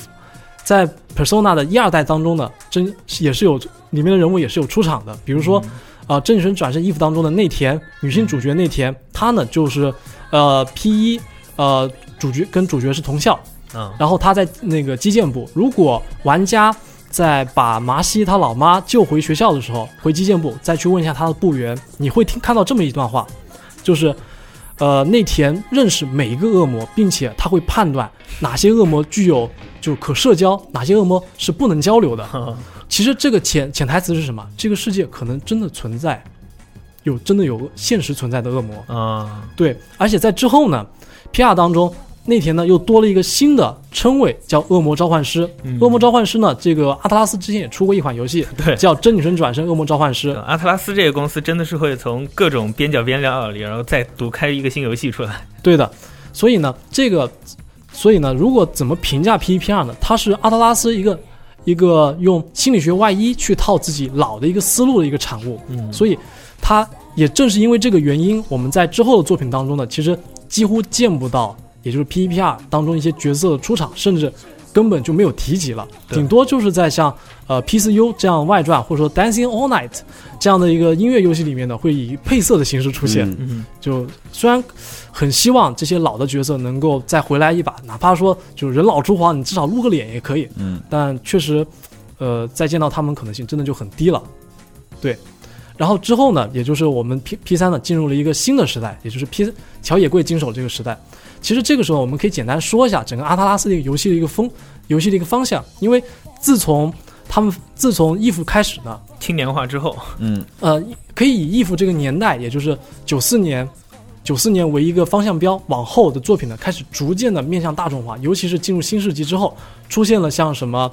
在 Persona 的一二代当中呢，真也是有里面的人物也是有出场的，比如说啊、呃真女神转身 Eve 当中的内田女性主角内田，她呢就是呃 P 一呃主角跟主角是同校，嗯、然后他在那个基建部，如果玩家在把麻西他老妈救回学校的时候，回基建部再去问一下他的部员，你会听看到这么一段话，就是，呃，内田认识每一个恶魔，并且他会判断哪些恶魔具有就可社交，哪些恶魔是不能交流的。其实这个潜潜台词是什么？这个世界可能真的存在，有真的有现实存在的恶魔。啊，对，而且在之后呢，P.R. 当中，内田呢又多了一个新的称谓，叫恶魔召唤师。嗯恶魔召唤师呢，这个阿特拉斯之前也出过一款游戏，对叫《真女神转身恶魔召唤师》。阿特拉斯这个公司真的是会从各种边角边料里，然后再独开一个新游戏出来。对的，所以呢，这个，所以呢，如果怎么评价 P 一 P 二呢？它是阿特拉斯一个一个用心理学外衣去套自己老的一个思路的一个产物。嗯所以它也正是因为这个原因，我们在之后的作品当中呢，其实几乎见不到，也就是 P 一 P 二当中一些角色的出场，甚至根本就没有提及了，顶多就是在像呃 P 四 U 这样外传，或者说 Dancing All Night 这样的一个音乐游戏里面呢，会以配色的形式出现。嗯嗯，就虽然很希望这些老的角色能够再回来一把，哪怕说就人老珠黄，你至少露个脸也可以。嗯，但确实，呃，再见到他们可能性真的就很低了。对，然后之后呢，也就是我们 P P 三呢进入了一个新的时代，也就是 P 乔野贵经手这个时代。其实这个时候我们可以简单说一下整个阿特拉斯这个游戏的一个风，游戏的一个方向，因为自从他们自从 EVE 开始呢，青年化之后，嗯。呃，可以以 EVE 这个年代，也就是九四年，九四年为一个方向标，往后的作品呢开始逐渐的面向大众化，尤其是进入新世纪之后，出现了像什么，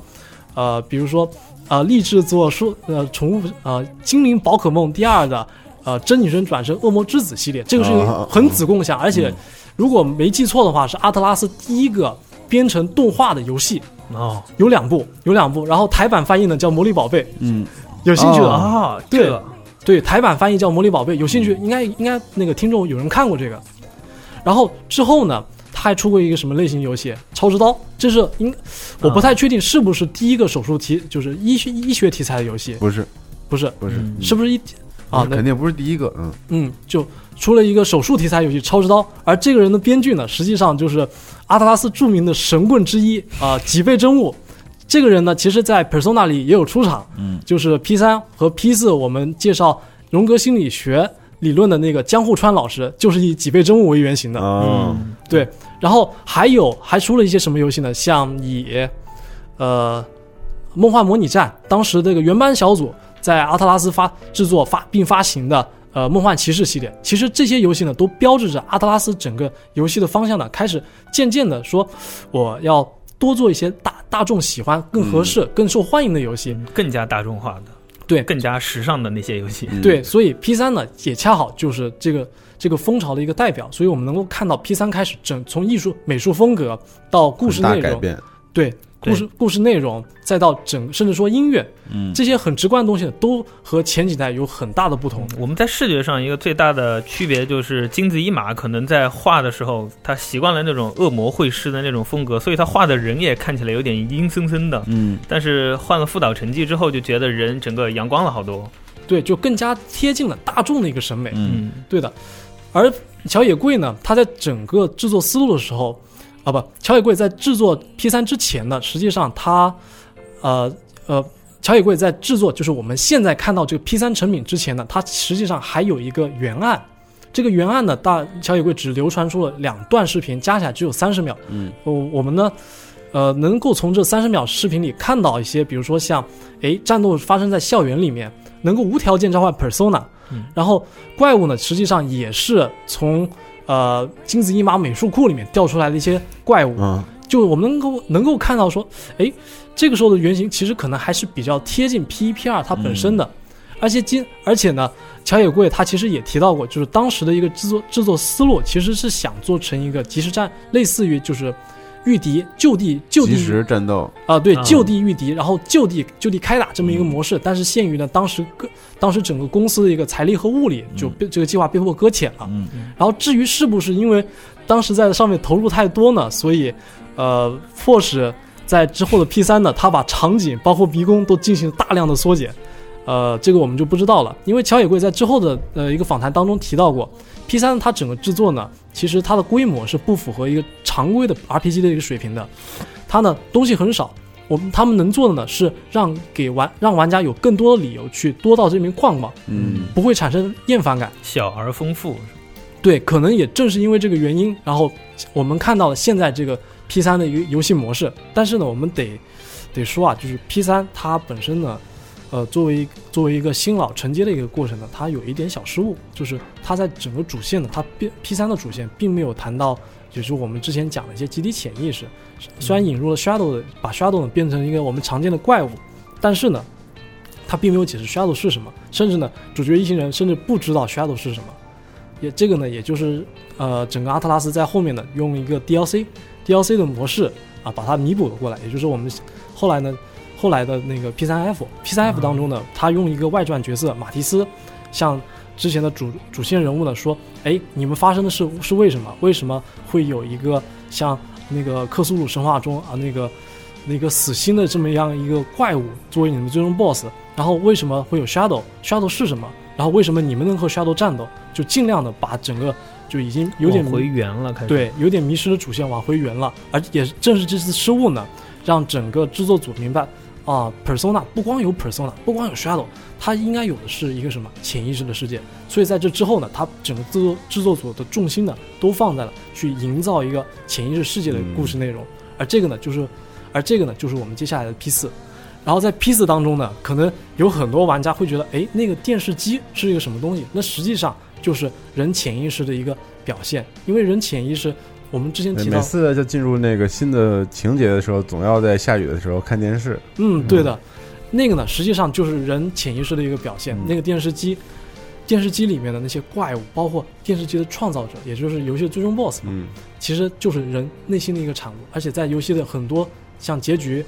呃，比如说呃，立志做书呃宠物呃精灵宝可梦第二的呃真女神转身恶魔之子系列，这个是一个很子共享，而且如果没记错的话，是阿特拉斯第一个编成动画的游戏，哦。有两部，有两部，然后台版翻译呢叫魔力宝贝，嗯，有兴趣的？啊，对这个。对，台版翻译叫《魔力宝贝》，有兴趣应该应该那个听众有人看过这个。然后之后呢，他还出过一个什么类型游戏《超之刀》，这是应我不太确定是不是第一个手术题，就是医学医学题材的游戏，不是。不是，不是。嗯是不是一啊？那肯定不是第一个，嗯嗯，就出了一个手术题材游戏《超之刀》，而这个人的编剧呢，实际上就是阿特拉斯著名的神棍之一啊、脊背真悟。这个人呢，其实在 Persona 里也有出场，嗯，就是 P 三和 P 四，我们介绍荣格心理学理论的那个江户川老师，就是以脊背真悟为原型的。嗯，对，然后还有还出了一些什么游戏呢？像以呃梦幻模拟战》，当时这个原班小组在阿特拉斯发制作发并发行的呃《梦幻骑士》系列，其实这些游戏呢，都标志着阿特拉斯整个游戏的方向呢，开始渐渐的说，我要多做一些大大众喜欢、更合适、更受欢迎的游戏。更加大众化的，对更加时尚的那些游戏。对，所以 P 三呢，也恰好就是这个这个风潮的一个代表。所以我们能够看到 P 三开始整从艺术美术风格到故事内容，大改变，对故事故事内容，再到整甚至说音乐，嗯，这些很直观的东西呢，都和前几代有很大的不同。我们在视觉上一个最大的区别就是金子一马可能在画的时候，他习惯了那种恶魔会师的那种风格，所以他画的人也看起来有点阴森森的。嗯，但是换了副导成绩之后，就觉得人整个阳光了好多。对，就更加贴近了大众的一个审美。嗯嗯，对的。而小野贵呢，他在整个制作思路的时候，啊不，乔野贵在制作 P 三之前呢，实际上他，呃呃，乔野贵在制作就是我们现在看到这个 P 三成品之前呢，他实际上还有一个原案。这个原案呢，大乔野贵只流传出了两段视频，加起来只有三十秒。嗯，我我们呢，呃，能够从这三十秒视频里看到一些，比如说像，诶，战斗发生在校园里面，能够无条件召唤 persona，、嗯然后怪物呢，实际上也是从呃金子一马美术库里面调出来的一些怪物，嗯，就我们能够能够看到说，哎，这个时候的原型其实可能还是比较贴近 P 一 P 二它本身的，而且金而且呢，乔野贵他其实也提到过，就是当时的一个制作制作思路其实是想做成一个即时战，类似于就是御敌就地就地即时战斗，啊，对，啊。就地御敌，然后就地就地开打这么一个模式，但是限于呢当时各当时整个公司的一个财力和物力，就被、这个计划被迫搁浅了。嗯。然后至于是不是因为当时在上面投入太多呢，所以呃迫使在之后的 P 三呢，他把场景包括迷宫都进行了大量的缩减。呃，这个我们就不知道了，因为乔野贵在之后的呃一个访谈当中提到过，P 三它整个制作呢，其实它的规模是不符合一个常规的 RPG 的一个水平的，它呢东西很少，我们他们能做的呢是让给玩让玩家有更多的理由去多到这边逛逛，嗯不会产生厌烦感。小而丰富。对，可能也正是因为这个原因，然后我们看到了现在这个 P 三的一个游戏模式。但是呢，我们得得说啊，就是 P 三它本身呢，呃，作为作为一个新老承接的一个过程呢，它有一点小失误，就是它在整个主线呢，它并 P 三的主线并没有谈到，就是我们之前讲的一些集体潜意识。虽然引入了 Shadow 的，把 Shadow 呢变成一个我们常见的怪物，但是呢，它并没有解释 Shadow 是什么，甚至呢，主角一行人甚至不知道 Shadow 是什么。也这个呢，也就是呃，整个阿特拉斯在后面呢，用一个 DLC DLC 的模式啊，把它弥补了过来。也就是我们后来呢，后来的那个 P 三 F P 三 F 当中呢，他用一个外传角色马提斯，向之前的主主线人物呢说，哎，你们发生的事是为什么？为什么会有一个像那个克苏鲁神话中啊那个那个死心的这么样一个怪物作为你们最终 BOSS？然后为什么会有 Shadow？Shadow 是什么？然后为什么你们能和 Shadow 战斗？就尽量的把整个就已经有点回原了，开始对，有点迷失的主线往回圆了，而也正是这次失误呢，让整个制作组明白啊，Persona 不光有 Persona，不光有 Shadow，它应该有的是一个什么潜意识的世界。所以在这之后呢，它整个制作制作组的重心呢，都放在了去营造一个潜意识世界的故事内容，而这个呢，就是，而这个呢，就是我们接下来的 P 四。然后在 P 四当中呢，可能有很多玩家会觉得，哎，那个电视机是一个什么东西？那实际上就是人潜意识的一个表现，因为人潜意识，我们之前提到每，次就进入那个新的情节的时候，总要在下雨的时候看电视。嗯，对的，那个呢，实际上就是人潜意识的一个表现。嗯那个电视机，电视机里面的那些怪物，包括电视机的创造者，也就是游戏的最终 BOSS 嘛，嗯其实就是人内心的一个产物。而且在游戏的很多像结局，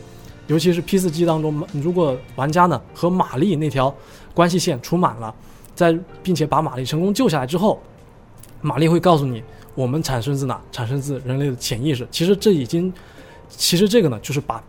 尤其是 P 四机当中，如果玩家呢和玛丽那条关系线除满了，在并且把玛丽成功救下来之后，玛丽会告诉你，我们产生自哪？产生自人类的潜意识。其实这已经，其实这个呢，就是把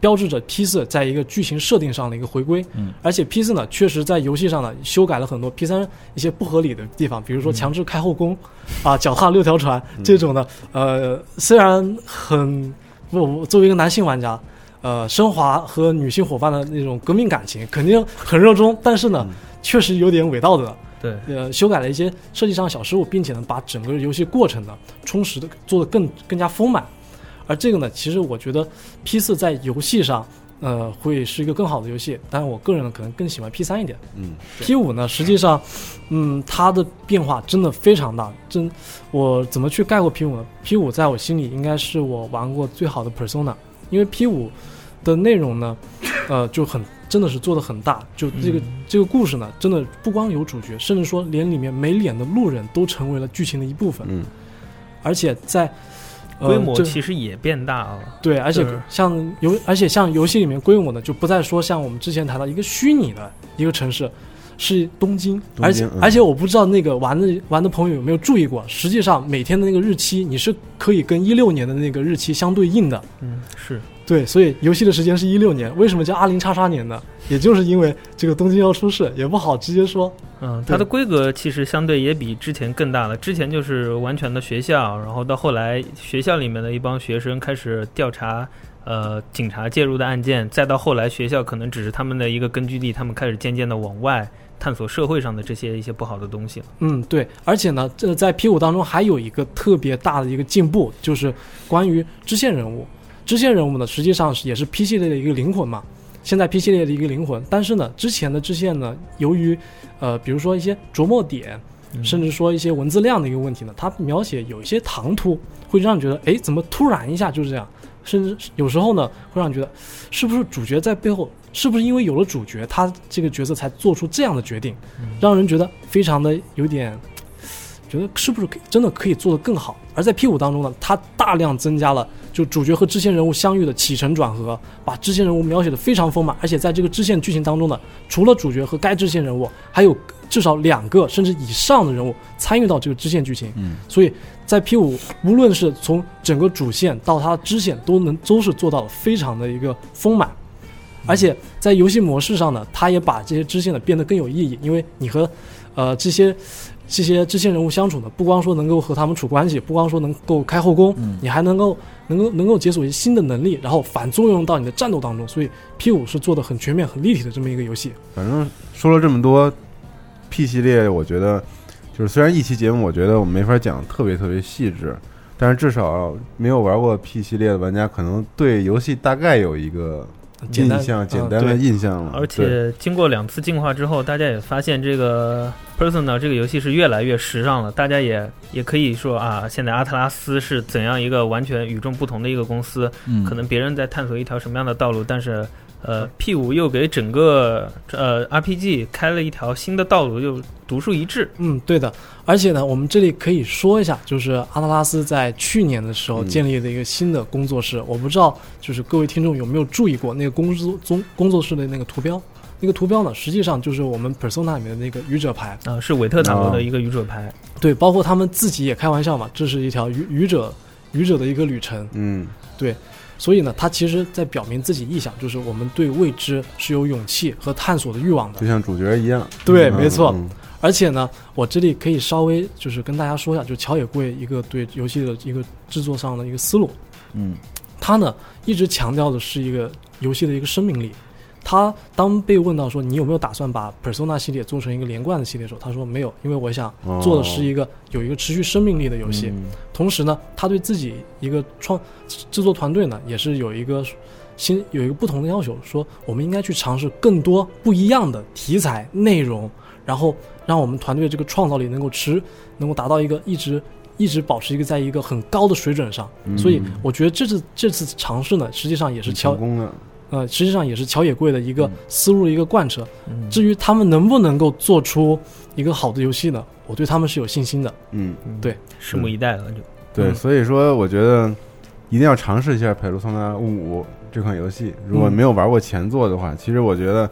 标志着 P 四在一个剧情设定上的一个回归。嗯，而且 P 四呢，确实在游戏上呢修改了很多 P 三一些不合理的地方，比如说强制开后宫，啊，脚踏六条船这种的。呃，虽然很不，我作为一个男性玩家。呃，升华和女性伙伴的那种革命感情肯定很热衷，但是呢，确实有点伪道德。对，呃，修改了一些设计上的小失误，并且呢，把整个游戏过程呢充实的做得更更加丰满。而这个呢，其实我觉得 P 四在游戏上呃，会是一个更好的游戏。但是我个人呢，可能更喜欢 P 三一点。嗯 P 五呢，实际上，嗯，它的变化真的非常大。真，我怎么去概括 P 五呢？P 五在我心里应该是我玩过最好的 Persona，因为 P 五的内容呢，呃，就很真的是做的很大。就这个、这个故事呢，真的不光有主角，甚至说连里面没脸的路人都成为了剧情的一部分。嗯，而且在呃规模这其实也变大了。对，而且像游，而且像游戏里面规模呢，就不再说像我们之前谈到一个虚拟的一个城市，是东京，而且、嗯而且我不知道那个玩的玩的朋友有没有注意过，实际上每天的那个日期你是可以跟一六年的那个日期相对应的。嗯，是对，所以游戏的时间是一六年，为什么叫二零叉叉年呢？也就是因为这个东京要出事，也不好直接说。嗯，它的规格其实相对也比之前更大了。之前就是完全的学校，然后到后来学校里面的一帮学生开始调查，呃，警察介入的案件，再到后来学校可能只是他们的一个根据地，他们开始渐渐的往外探索社会上的这些一些不好的东西。嗯，对，而且呢，这在 P 五当中还有一个特别大的一个进步，就是关于支线人物。支线人物呢，实际上是也是 P 系列的一个灵魂嘛。现在 P 系列的一个灵魂，但是呢，之前的支线呢，由于呃，比如说一些琢磨点，甚至说一些文字量的一个问题呢，它描写有一些唐突，会让你觉得，哎，怎么突然一下就是这样？甚至有时候呢，会让你觉得，是不是主角在背后，是不是因为有了主角，他这个角色才做出这样的决定，让人觉得非常的有点，觉得是不是可以真的可以做得更好？而在 P 五当中呢，它大量增加了就主角和支线人物相遇的起承转合，把支线人物描写的非常丰满，而且在这个支线剧情当中呢，除了主角和该支线人物，还有至少两个甚至以上的人物参与到这个支线剧情。嗯，所以在 P 五，无论是从整个主线到它的支线，都能都是做到了非常的一个丰满。而且在游戏模式上呢，它也把这些支线呢变得更有意义，因为你和呃这些这些支线人物相处呢，不光说能够和他们处关系，不光说能够开后宫，你还能够能够能够解锁一些新的能力，然后反作用到你的战斗当中。所以 P 五是做的很全面、很立体的这么一个游戏。反正说了这么多，P 系列，我觉得就是虽然一期节目，我觉得我们没法讲特别特别细致，但是至少没有玩过 P 系列的玩家，可能对游戏大概有一个印象，嗯简单的印象了。而且经过两次进化之后，大家也发现这个 Persona 这个游戏是越来越时尚了。大家也也可以说啊，现在阿特拉斯是怎样一个完全与众不同的一个公司？嗯可能别人在探索一条什么样的道路，但是呃，P 五又给整个呃 RPG 开了一条新的道路，就独树一帜。嗯，对的。而且呢，我们这里可以说一下，就是阿特拉斯在去年的时候嗯建立了一个新的工作室。我不知道，就是各位听众有没有注意过那个工作中工作室的那个图标？那个图标呢，实际上就是我们 Persona 里面的那个愚者牌。啊、是韦特塔罗哦的一个愚者牌。对，包括他们自己也开玩笑嘛，这是一条愚愚者愚者的一个旅程。嗯，所以呢，他其实在表明自己意向，就是我们对未知是有勇气和探索的欲望的就。像主角一样。对，嗯没错。嗯而且呢，我这里可以稍微就是跟大家说一下，就桥野贵一个对游戏的一个制作上的一个思路。嗯，他呢一直强调的是一个游戏的一个生命力。他当被问到说你有没有打算把 Persona 系列做成一个连贯的系列的时候，他说没有，因为我想做的是一个有一个持续生命力的游戏。嗯同时呢，他对自己一个创制作团队呢，也是有一个新有一个不同的要求，说我们应该去尝试更多不一样的题材内容，然后让我们团队这个创造力能够持能够达到一个一直一直保持一个在一个很高的水准上。嗯所以我觉得这次这次尝试呢，实际上也是敲成功的。呃，实际上也是乔野贵的一个思路的一个贯彻。嗯至于他们能不能够做出一个好的游戏呢？我对他们是有信心的。嗯，对，拭目以待了就。对，嗯所以说我觉得一定要尝试一下《佩鲁桑纳五》这款游戏。如果嗯没有玩过前作的话，其实我觉得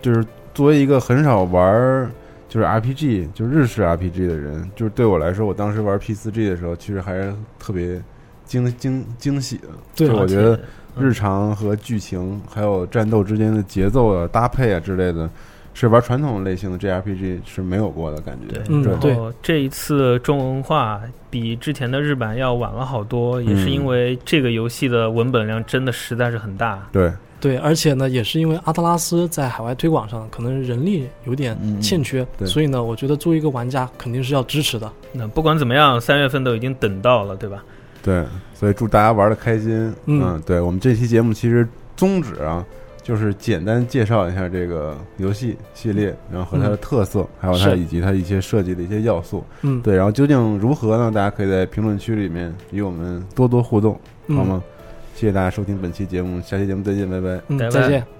就是作为一个很少玩就是 RPG，就是日式 RPG 的人，就是对我来说，我当时玩 P 四 G 的时候，其实还是特别惊惊惊喜的。对就我觉得嗯日常和剧情还有战斗之间的节奏啊、搭配啊之类的，是玩传统类型的 JRPG 是没有过的感觉。然后这一次中文化比之前的日版要晚了好多，也是因为这个游戏的文本量真的实在是很大。对，对，而且呢，也是因为阿特拉斯在海外推广上可能人力有点嗯欠缺，对所以呢，我觉得作为一个玩家肯定是要支持的。那不管怎么样，三月份都已经等到了，对吧？对，所以祝大家玩的开心。嗯对我们这期节目其实宗旨啊，就是简单介绍一下这个游戏系列，然后和它的特色，还有它以及它一些设计的一些要素。嗯，对，然后究竟如何呢？大家可以在评论区里面与我们多多互动，嗯好吗？谢谢大家收听本期节目，下期节目再见，拜拜。嗯，拜拜再见。